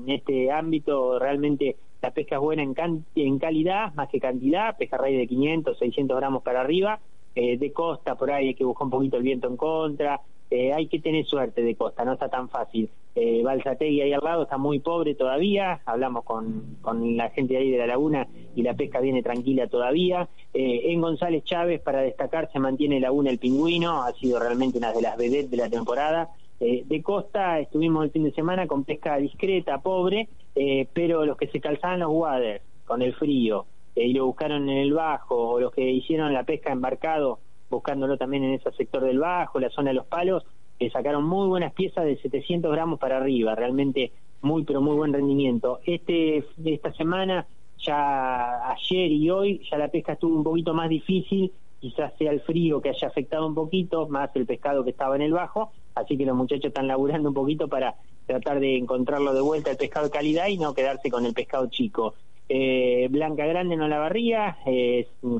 este ámbito realmente la pesca es buena en, calidad más que cantidad, pejerrey de 500, 600 gramos para arriba, eh, de costa por ahí hay que buscar un poquito el viento en contra, eh, hay que tener suerte de costa, no está tan fácil. Eh, Balsategui ahí al lado está muy pobre todavía, hablamos con, con la gente de ahí de la laguna y la pesca viene tranquila todavía. Eh, en González Chávez, para destacar, se mantiene Laguna El Pingüino, ha sido realmente una de las vedettes de la temporada. Eh, de costa estuvimos el fin de semana con pesca discreta, pobre, eh, pero los que se calzaban los waders con el frío eh, y lo buscaron en el bajo, o los que hicieron la pesca embarcado buscándolo también en ese sector del bajo, la zona de los palos, sacaron muy buenas piezas de 700 gramos para arriba, realmente muy pero muy buen rendimiento. Este esta semana ya ayer y hoy ya la pesca estuvo un poquito más difícil quizás sea el frío que haya afectado un poquito, más el pescado que estaba en el bajo, así que los muchachos están laburando un poquito para tratar de encontrarlo de vuelta el pescado de calidad y no quedarse con el pescado chico. Eh, Blanca Grande no la barría,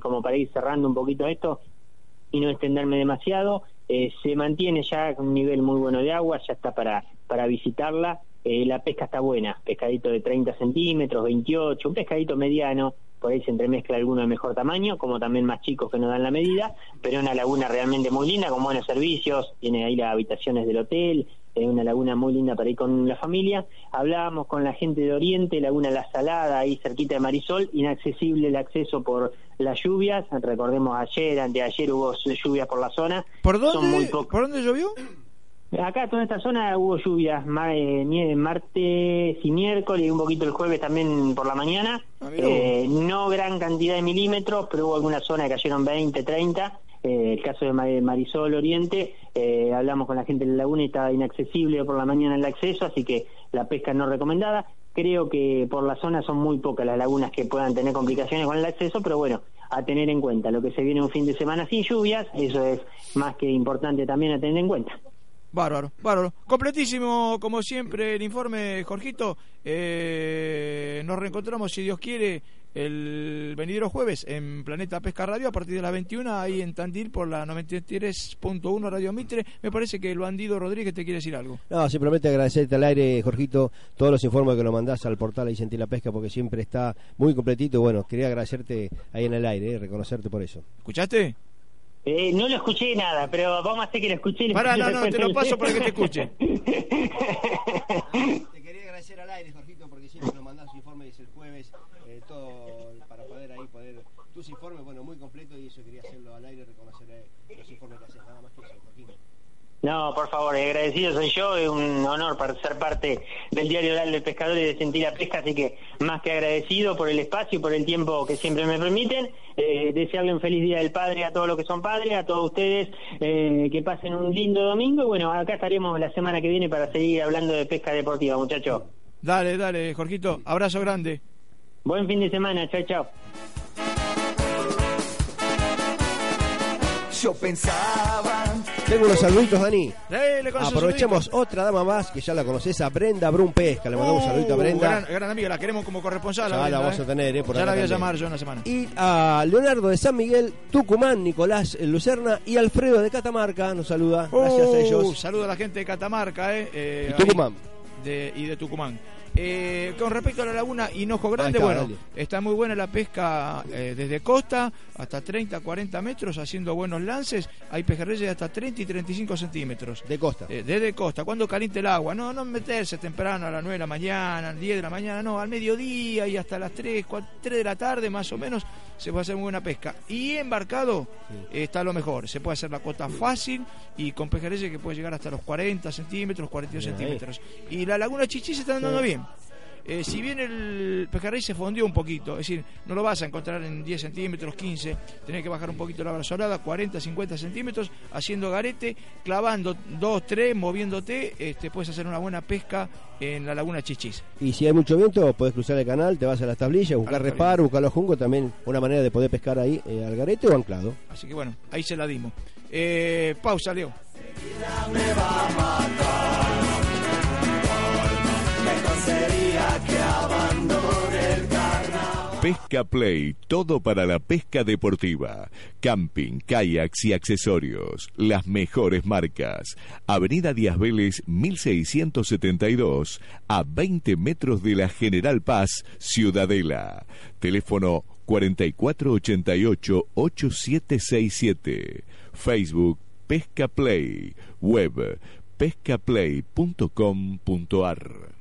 como para ir cerrando un poquito esto y no extenderme demasiado, eh, se mantiene ya un nivel muy bueno de agua, ya está para, para visitarla, eh, la pesca está buena, pescadito de 30 centímetros, 28, un pescadito mediano, por ahí se entremezcla alguno de mejor tamaño, como también más chicos que no dan la medida, pero una laguna realmente muy linda, con buenos servicios, tiene ahí las habitaciones del hotel, es una laguna muy linda para ir con la familia. Hablábamos con la gente de Oriente, Laguna La Salada, ahí cerquita de Marisol, inaccesible el acceso por las lluvias, recordemos ayer, anteayer hubo lluvias por la zona. ¿Por dónde, ¿por dónde llovió? Acá, toda esta zona hubo lluvias eh, martes y miércoles y un poquito el jueves también por la mañana. Ah, eh, no gran cantidad de milímetros, pero hubo alguna zona que cayeron 20, 30. Eh, el caso de Marisol Oriente, eh, hablamos con la gente de la laguna y estaba inaccesible por la mañana el acceso, así que la pesca no recomendada. Creo que por la zona son muy pocas las lagunas que puedan tener complicaciones con el acceso, pero bueno, a tener en cuenta. Lo que se viene un fin de semana sin lluvias, eso es más que importante también a tener en cuenta. Bárbaro, bárbaro. Completísimo, como siempre, el informe, Jorgito. Eh, nos reencontramos, si Dios quiere, el venidero jueves en Planeta Pesca Radio a partir de las 21, ahí en Tandil por la 93.1 Radio Mitre. Me parece que el bandido Rodríguez te quiere decir algo. No, simplemente agradecerte al aire, Jorgito, todos los informes que lo mandás al portal ahí Sentir la Pesca porque siempre está muy completito. Bueno, quería agradecerte ahí en el aire, eh, reconocerte por eso. ¿Escuchaste? Eh, no lo escuché nada, pero vamos a hacer que lo escuché. Pará, no, no, te lo paso para que te escuche. [LAUGHS] te quería agradecer al aire, Jorgito, porque siempre nos mandás informes el jueves, eh, todo para poder ahí poder tus informes, bueno, muy completo y eso quería hacerlo al aire, reconocer eh, los informes que haces, nada más que eso, Jorgito. No, por favor, agradecido soy yo, es un honor para ser parte del diario oral del pescador y de sentir la pesca, así que más que agradecido por el espacio y por el tiempo que siempre me permiten, eh, desearle un feliz Día del Padre a todos los que son padres, a todos ustedes, eh, que pasen un lindo domingo y bueno, acá estaremos la semana que viene para seguir hablando de pesca deportiva, muchachos. Dale, dale, Jorgito, abrazo grande. Buen fin de semana, chao, chao. Yo pensaba. Tengo unos saluditos, Dani. Aprovechemos otra dama más que ya la conoces, a Brenda Brun Pesca. Le mandamos un saludito a uh, Brenda. Gran, amiga, la queremos como corresponsal. Ya la, vamos a tener, eh, por Ya la voy a llamar yo una semana. Y a Leonardo de San Miguel, Tucumán, Nicolás Lucerna y Alfredo de Catamarca. Nos saluda. Gracias a uh, ellos. Saludo a la gente de Catamarca, eh. eh Tucumán. y de Tucumán. Eh, con respecto a la laguna Hinojo Grande, bueno, está muy buena la pesca eh, desde costa hasta 30, 40 metros, haciendo buenos lances. Hay pejerreyes de hasta 30 y 35 centímetros. De costa. Eh, desde costa. Cuando caliente el agua, no, no meterse temprano a las 9 de la mañana, a las 10 de la mañana, no, al mediodía y hasta las 3, 3 de la tarde más o menos se puede hacer muy buena pesca. Y embarcado está lo mejor. Se puede hacer la cota fácil y con pejerreyes que puede llegar hasta los 40 centímetros, 42 centímetros. Y la laguna Chichi se está andando bien. Eh, si bien el pejerrey se fondió un poquito, es decir, no lo vas a encontrar en 10 centímetros, 15, tenés que bajar un poquito la brazolada, 40, 50 centímetros, haciendo garete, clavando 2, 3, moviéndote, este, puedes hacer una buena pesca en la laguna Chichis. Y si hay mucho viento, puedes cruzar el canal, te vas a las tablillas, buscar reparo, buscar los jungos, también una manera de poder pescar ahí eh, al garete o anclado. Así que bueno, ahí se la dimos. Eh, pausa, Leo. Pesca Play, todo para la pesca deportiva. Camping, kayaks y accesorios. Las mejores marcas. Avenida Díaz Vélez, 1672, a 20 metros de la General Paz, Ciudadela. Teléfono 4488-8767. Facebook Pesca Play. Web pescaplay.com.ar.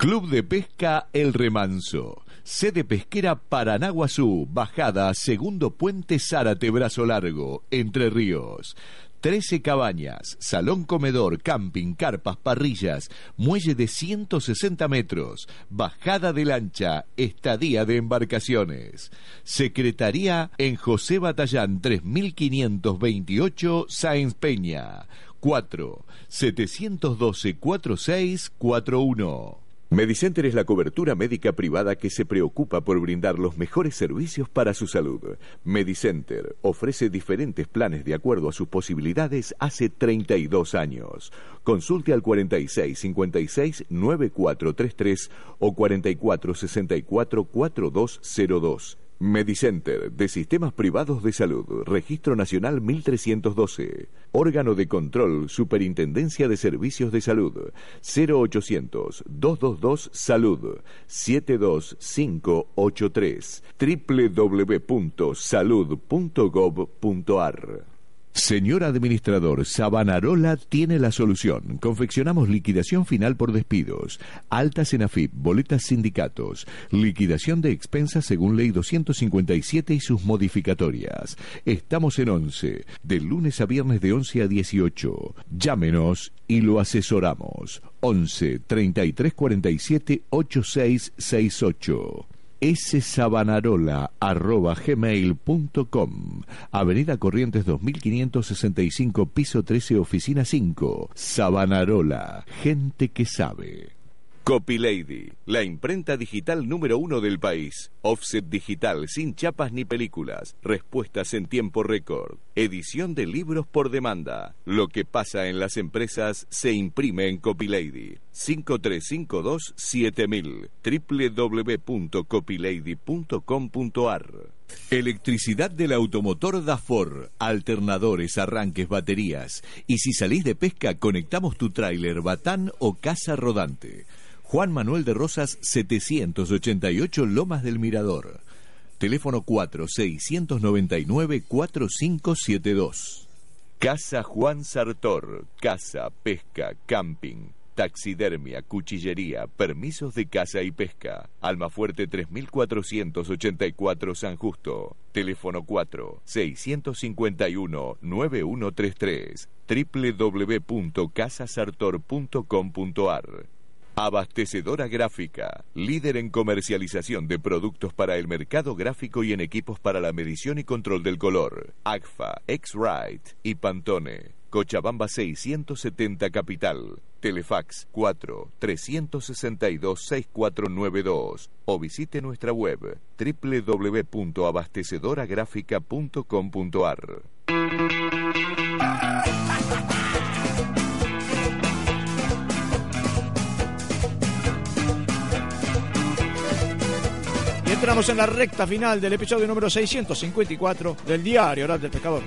Club de Pesca El Remanso. Sede pesquera Paranaguazú, bajada Segundo Puente Zárate Brazo Largo, Entre Ríos. Trece cabañas, salón comedor, camping, carpas, parrillas, muelle de 160 metros, bajada de lancha, estadía de embarcaciones. Secretaría en José Batallán 3528 Sáenz Peña. 4 712 4641. Medicenter es la cobertura médica privada que se preocupa por brindar los mejores servicios para su salud. Medicenter ofrece diferentes planes de acuerdo a sus posibilidades hace 32 años. Consulte al 4656-9433 o 4464-4202. Medicenter, de Sistemas Privados de Salud, Registro Nacional 1312. Órgano de Control, Superintendencia de Servicios de Salud, 0800-222 Salud, 72583, www.salud.gov.ar. Señor administrador, Sabanarola tiene la solución. Confeccionamos liquidación final por despidos, altas en AFIP, boletas sindicatos, liquidación de expensas según ley 257 y sus modificatorias. Estamos en 11, de lunes a viernes de 11 a 18. Llámenos y lo asesoramos. 11 33 47 8668 ssabanarola.gmail.com Avenida Corrientes 2565, piso 13, oficina 5. Sabanarola, gente que sabe. Copylady, la imprenta digital número uno del país. Offset digital, sin chapas ni películas. Respuestas en tiempo récord. Edición de libros por demanda. Lo que pasa en las empresas se imprime en Copylady. 5352-7000 www.copylady.com.ar Electricidad del automotor Dafor, alternadores, arranques, baterías. Y si salís de pesca, conectamos tu tráiler, batán o casa rodante. Juan Manuel de Rosas 788 Lomas del Mirador. Teléfono 4-699-4572. Casa Juan Sartor. Casa, pesca, camping, taxidermia, cuchillería, permisos de caza y pesca. Almafuerte 3484 San Justo. Teléfono 4-651-9133. www.casasartor.com.ar Abastecedora Gráfica, líder en comercialización de productos para el mercado gráfico y en equipos para la medición y control del color. AGFA, X-Rite y Pantone. Cochabamba 670 Capital. Telefax 4 362 6492 o visite nuestra web www.abastecedoragráfica.com.ar. entramos en la recta final del episodio número 654 del diario Oral del Pescador.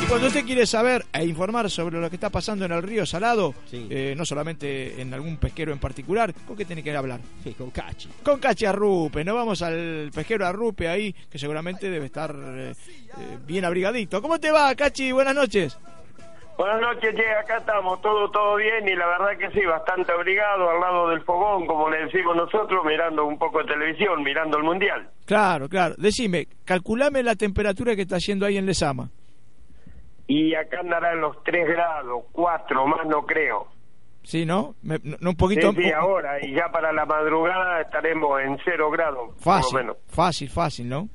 Y cuando usted quiere saber e informar sobre lo que está pasando en el río Salado, eh, no solamente en algún pesquero en particular, ¿con qué tiene que hablar? Sí, con Cachi. Con Cachi Arrupe. Nos vamos al pesquero Arrupe ahí, que seguramente debe estar eh, eh, bien abrigadito. ¿Cómo te va, Cachi? Buenas noches. Buenas noches, che, acá estamos, todo todo bien y la verdad que sí, bastante abrigado al lado del fogón, como le decimos nosotros, mirando un poco de televisión, mirando el Mundial. Claro, claro. Decime, calculame la temperatura que está haciendo ahí en Lesama. Y acá andará en los 3 grados, 4, más no creo. Sí, ¿no? no un poquito... Sí, sí, ahora, y ya para la madrugada estaremos en 0 grados, fácil, por lo menos. Fácil, fácil, ¿no?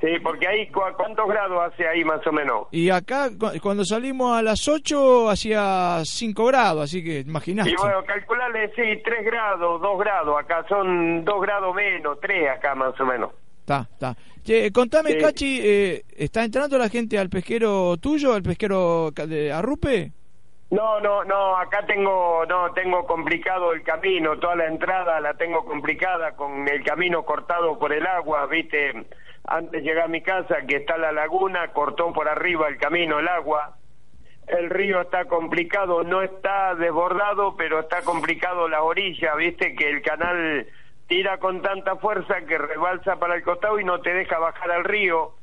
Sí, porque ahí, ¿cuántos grados hace ahí más o menos? Y acá, cuando salimos a las 8, hacía 5 grados, así que imagínate. Y bueno, calcularle, sí, 3 grados, 2 grados, acá son 2 grados menos, 3 acá más o menos. Está, está. contame, Cachi, eh, ¿está entrando la gente al pesquero tuyo, al pesquero de Arrupe? No, no, no, acá tengo, no, tengo complicado el camino, toda la entrada la tengo complicada con el camino cortado por el agua, viste antes de llegar a mi casa, que está la laguna, cortó por arriba el camino, el agua. El río está complicado, no está desbordado, pero está complicado la orilla, viste que el canal tira con tanta fuerza que rebalsa para el costado y no te deja bajar al río.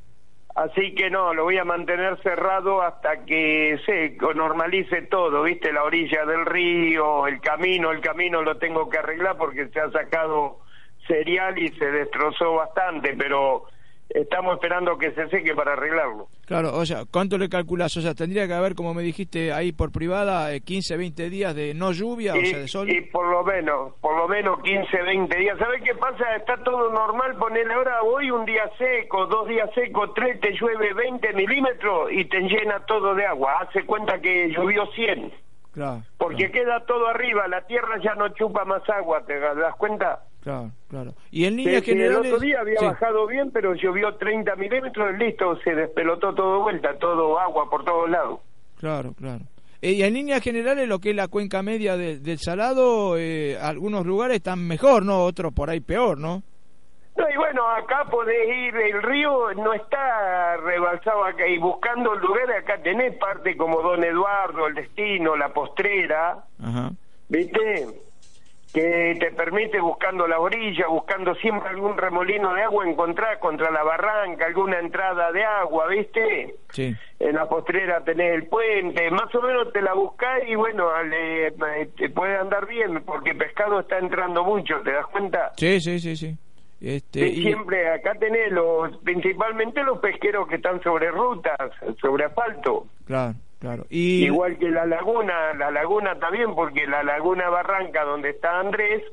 Así que no, lo voy a mantener cerrado hasta que se normalice todo, viste, la orilla del río, el camino, el camino lo tengo que arreglar porque se ha sacado cereal y se destrozó bastante, pero estamos esperando que se seque para arreglarlo. Claro, o sea, ¿cuánto le calculas? O sea, tendría que haber, como me dijiste ahí por privada, 15, eh, 20 días de no lluvia, o sea, de sol. Y por lo menos, por lo menos 15, 20 días. ¿Sabes qué pasa? Está todo normal, ponele ahora hoy un día seco, dos días secos, tres, te llueve 20 milímetros y te llena todo de agua. Hace cuenta que llovió 100. Claro. Porque queda todo arriba, la tierra ya no chupa más agua, ¿te das cuenta? Claro, claro. Y en líneas generales... El otro día había bajado bien, pero llovió 30 milímetros, listo, se despelotó todo vuelta, todo agua por todos lados. Claro, claro. Eh, y en líneas generales, lo que es la cuenca media del Salado, eh, algunos lugares están mejor, ¿no? Otros por ahí peor, ¿no? No, y bueno, acá podés ir, el río no está rebalsado acá, y buscando lugares acá tenés parte como Don Eduardo, El Destino, La Postrera, ¿viste? Que te permite buscando la orilla, buscando siempre algún remolino de agua, encontrar contra la barranca, alguna entrada de agua, ¿viste? Sí. En La Postrera tenés el puente, más o menos te la buscás y bueno, te puede andar bien, porque pescado está entrando mucho, ¿te das cuenta? Sí, sí, sí, sí. Este, Siempre acá tenés los, principalmente los pesqueros que están sobre rutas, sobre asfalto. Claro, claro. Y... Igual que la laguna, la laguna también, porque la laguna Barranca donde está Andrés,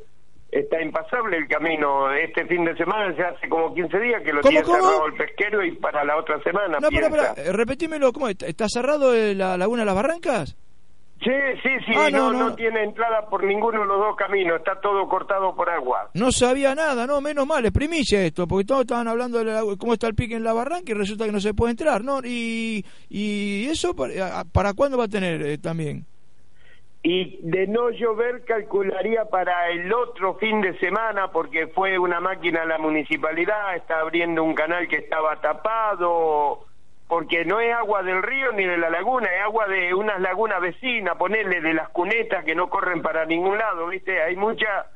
está impasable el camino. Este fin de semana ya hace como 15 días que lo tiene cerrado el pesquero y para la otra semana. No, pero, pero, eh, repetímelo, ¿cómo está cerrado la laguna de las Barrancas? Sí, sí, sí, ah, no, no, tiene entrada por ninguno de los dos caminos, está todo cortado por agua. No sabía nada, no, menos mal, es primicia esto, porque todos estaban hablando de cómo está el pique en la barranca y resulta que no se puede entrar, ¿no? Y, y eso, ¿para, para cuándo va a tener eh, también? Y de no llover calcularía para el otro fin de semana, porque fue una máquina la municipalidad, está abriendo un canal que estaba tapado porque no es agua del río ni de la laguna, es agua de unas lagunas vecinas, ponerle de las cunetas que no corren para ningún lado, ¿viste? Hay mucha,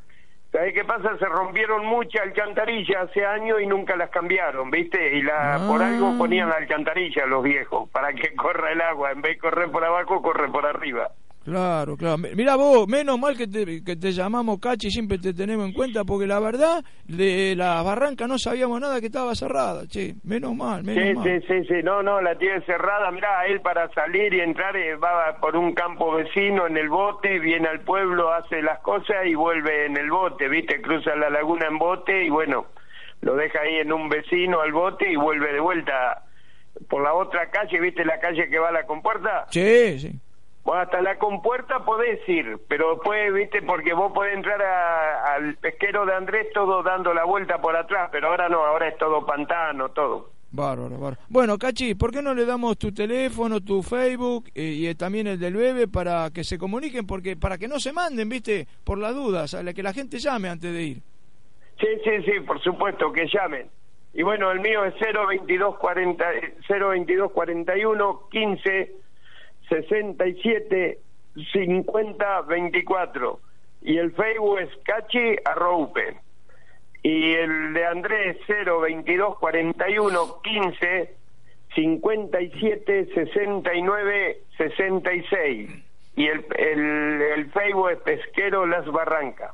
¿sabes qué pasa? Se rompieron muchas alcantarillas hace años y nunca las cambiaron, ¿viste? Y la, por algo ah. ponían la alcantarilla los viejos, para que [LAUGHS] corra el agua, en vez de correr por abajo, corre por arriba. Claro, claro. Mira vos, menos mal que te, que te llamamos Cachi, siempre te tenemos en cuenta, porque la verdad, de la barranca no sabíamos nada que estaba cerrada, che, menos mal, menos sí, mal. Sí, sí, sí, no, no, la tiene cerrada, mirá, él para salir y entrar eh, va por un campo vecino en el bote, viene al pueblo, hace las cosas y vuelve en el bote, viste, cruza la laguna en bote y bueno, lo deja ahí en un vecino al bote y vuelve de vuelta por la otra calle, viste la calle que va a la compuerta. Sí, sí bueno, hasta la compuerta podés ir, pero después, viste, porque vos podés entrar al pesquero de Andrés todo dando la vuelta por atrás, pero ahora no, ahora es todo pantano, todo. Bárbaro, bárbaro. Bueno, Cachi, ¿por qué no le damos tu teléfono, tu Facebook eh, y también el del bebé para que se comuniquen? Porque para que no se manden, viste, por las dudas, a la que la gente llame antes de ir. Sí, sí, sí, por supuesto, que llamen. Y bueno, el mío es 02240, 02241 15 67 50 24 y el Facebook es Cachi Arroupe. Y el de Andrés 0 22 41 15 57 69 66 y el, el, el Facebook es Pesquero Las Barrancas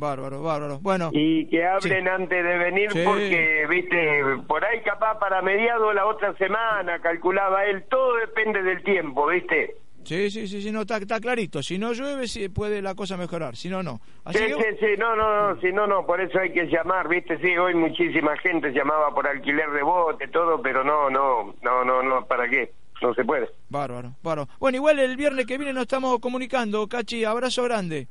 Bárbaro, bárbaro. Bueno. Y que hablen antes de venir porque, viste, por ahí capaz para mediados la otra semana, calculaba él, todo depende del tiempo, viste. Sí, sí, sí, sí, no, está, está clarito. Si no llueve, sí, puede la cosa mejorar. Si no, no. sí, sí, sí, no, no, no, si no, no, por eso hay que llamar, viste, sí, hoy muchísima gente llamaba por alquiler de bote, todo, pero no, no, no, no, no, ¿para qué? No se puede. Bárbaro, bárbaro. Bueno, igual el viernes que viene nos estamos comunicando, Cachi, abrazo grande.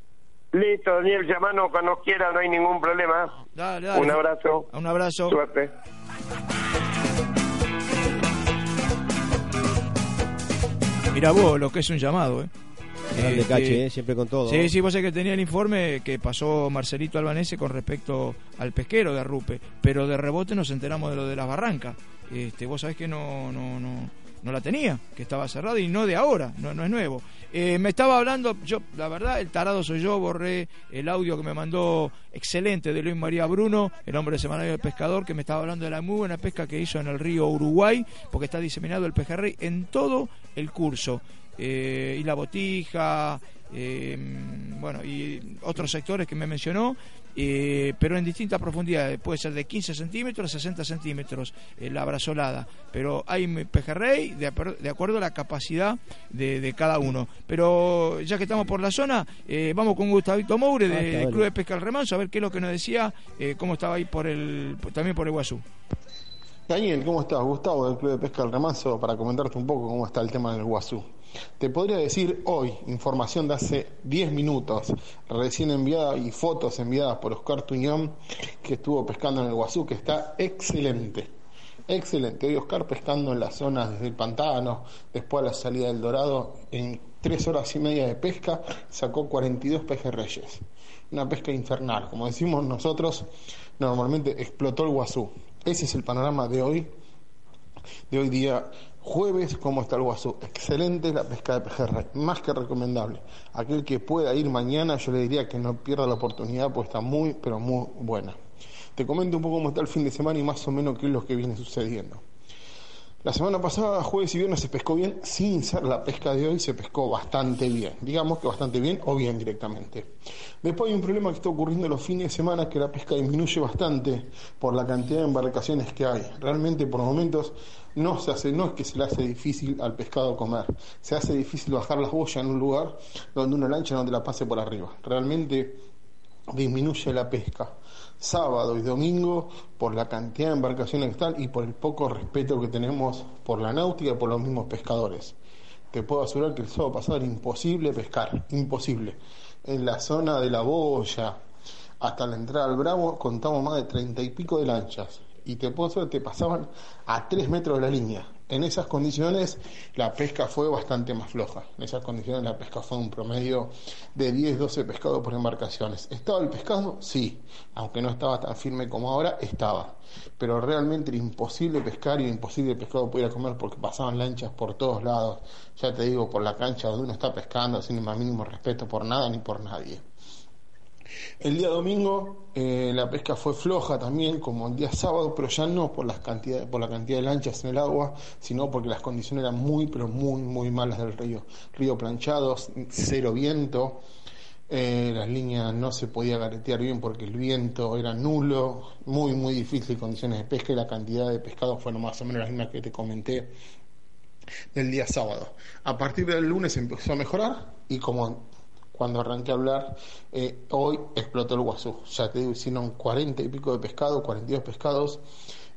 Listo, Daniel, llamanos cuando quiera, no hay ningún problema. Dale, dale. Un abrazo. Un abrazo. Suerte. Mira vos lo que es un llamado, ¿eh? Grande cache, ¿eh? siempre con todo. Sí, sí, vos sabés que tenía el informe que pasó Marcelito Albanese con respecto al pesquero de Arrupe, pero de rebote nos enteramos de lo de las barrancas. Este, vos sabés que no, no, no, no la tenía, que estaba cerrado y no de ahora, no, no es nuevo. Eh, me estaba hablando, yo, la verdad, el tarado soy yo, borré el audio que me mandó excelente de Luis María Bruno, el hombre de Semanario del Pescador, que me estaba hablando de la muy buena pesca que hizo en el río Uruguay, porque está diseminado el pejerrey en todo el curso. Eh, y la botija, eh, bueno, y otros sectores que me mencionó, eh, pero en distintas profundidades, puede ser de 15 centímetros a 60 centímetros la brazolada, pero hay pejerrey de, de acuerdo a la capacidad de, cada uno. Pero ya que estamos por la zona, vamos con Gustavito Moure ah, del Club de Pesca del Remanso a ver qué es lo que nos decía, cómo estaba ahí por el, también por el Guazú. Daniel, ¿cómo estás? Gustavo del Club de Pesca del Remanso para comentarte un poco cómo está el tema del Guazú. Te podría decir hoy, información de hace 10 minutos, recién enviada y fotos enviadas por Oscar Tuñón, que estuvo pescando en el Guazú, que está excelente. Excelente. Hoy Oscar pescando en las zonas desde el pantano, después a la salida del Dorado, en tres horas y media de pesca, sacó 42 pejerreyes. Una pesca infernal, como decimos nosotros, normalmente explotó el guazú. Ese es el panorama de hoy, de hoy día jueves, ¿cómo está el guazú? Excelente la pesca de pejerrey, más que recomendable. Aquel que pueda ir mañana, yo le diría que no pierda la oportunidad, pues está muy, pero muy buena. Te comento un poco cómo está el fin de semana y más o menos qué es lo que viene sucediendo. La semana pasada, jueves y viernes, se pescó bien, sin ser la pesca de hoy, se pescó bastante bien. Digamos que bastante bien o bien directamente. Después hay un problema que está ocurriendo los fines de semana, que la pesca disminuye bastante por la cantidad de embarcaciones que hay. Realmente por momentos no se hace, no es que se le hace difícil al pescado comer, se hace difícil bajar las boyas en un lugar donde una lancha no te la pase por arriba. Realmente disminuye la pesca sábado y domingo por la cantidad de embarcaciones que están y por el poco respeto que tenemos por la náutica y por los mismos pescadores. Te puedo asegurar que el sábado pasado era imposible pescar, imposible. En la zona de la boya hasta la entrada al Bravo contamos más de treinta y pico de lanchas y te puedo te pasaban a tres metros de la línea en esas condiciones la pesca fue bastante más floja. En esas condiciones la pesca fue un promedio de 10-12 pescados por embarcaciones. ¿Estaba el pescado? Sí. Aunque no estaba tan firme como ahora, estaba. Pero realmente era imposible pescar y imposible el pescado pudiera comer porque pasaban lanchas por todos lados. Ya te digo, por la cancha donde uno está pescando sin el más mínimo respeto por nada ni por nadie. El día domingo eh, la pesca fue floja también, como el día sábado, pero ya no por, las cantidades, por la cantidad de lanchas en el agua, sino porque las condiciones eran muy, pero muy, muy malas del río. Río planchado, cero viento, eh, las líneas no se podía garetear bien porque el viento era nulo, muy, muy difícil condiciones de pesca y la cantidad de pescado fueron más o menos las mismas que te comenté del día sábado. A partir del lunes empezó a mejorar y como cuando arranqué a hablar, eh, hoy explotó el guazú. Ya te digo, hicieron 40 y pico de pescado, 42 pescados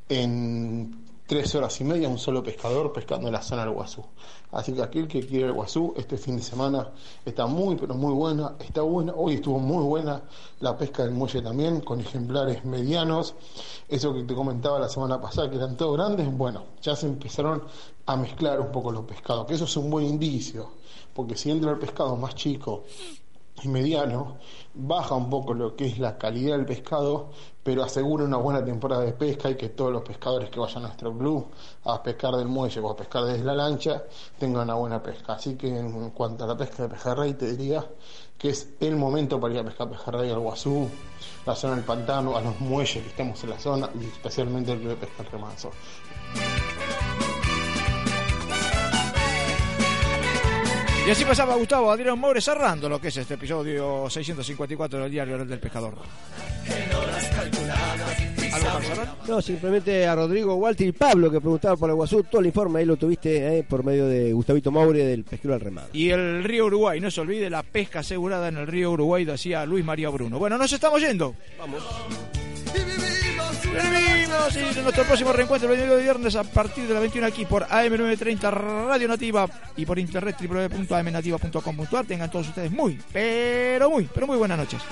en tres horas y media, un solo pescador pescando en la zona del guazú. Así que aquel que quiere el guazú, este fin de semana está muy, pero muy buena, está buena. Hoy estuvo muy buena la pesca del muelle también, con ejemplares medianos. Eso que te comentaba la semana pasada, que eran todos grandes, bueno, ya se empezaron a mezclar un poco los pescados, que eso es un buen indicio porque si entra el pescado más chico y mediano, baja un poco lo que es la calidad del pescado, pero asegura una buena temporada de pesca y que todos los pescadores que vayan a nuestro club a pescar del muelle o a pescar desde la lancha tengan una buena pesca. Así que en cuanto a la pesca de pejerrey, te diría que es el momento para ir a pescar pejerrey al Guazú, la zona del pantano, a los muelles que estamos en la zona y especialmente el club de pesca el remanso. Y así pasaba Gustavo Adrián Moure cerrando lo que es este episodio 654 del Diario del Pescador. No, simplemente a Rodrigo, Walter y Pablo que preguntaban por el Guazú, todo el informe ahí lo tuviste eh, por medio de Gustavito Maure del Pesquero al Remado. Y el río Uruguay, no se olvide la pesca asegurada en el río Uruguay, decía Luis María Bruno. Bueno, nos estamos yendo. Vamos. Vivimos y nuestro próximo reencuentro el de viernes a partir de la 21 aquí por AM930 Radio Nativa y por internet www.amnativa.com.ar. Tengan todos ustedes muy, pero muy, pero muy buenas noches.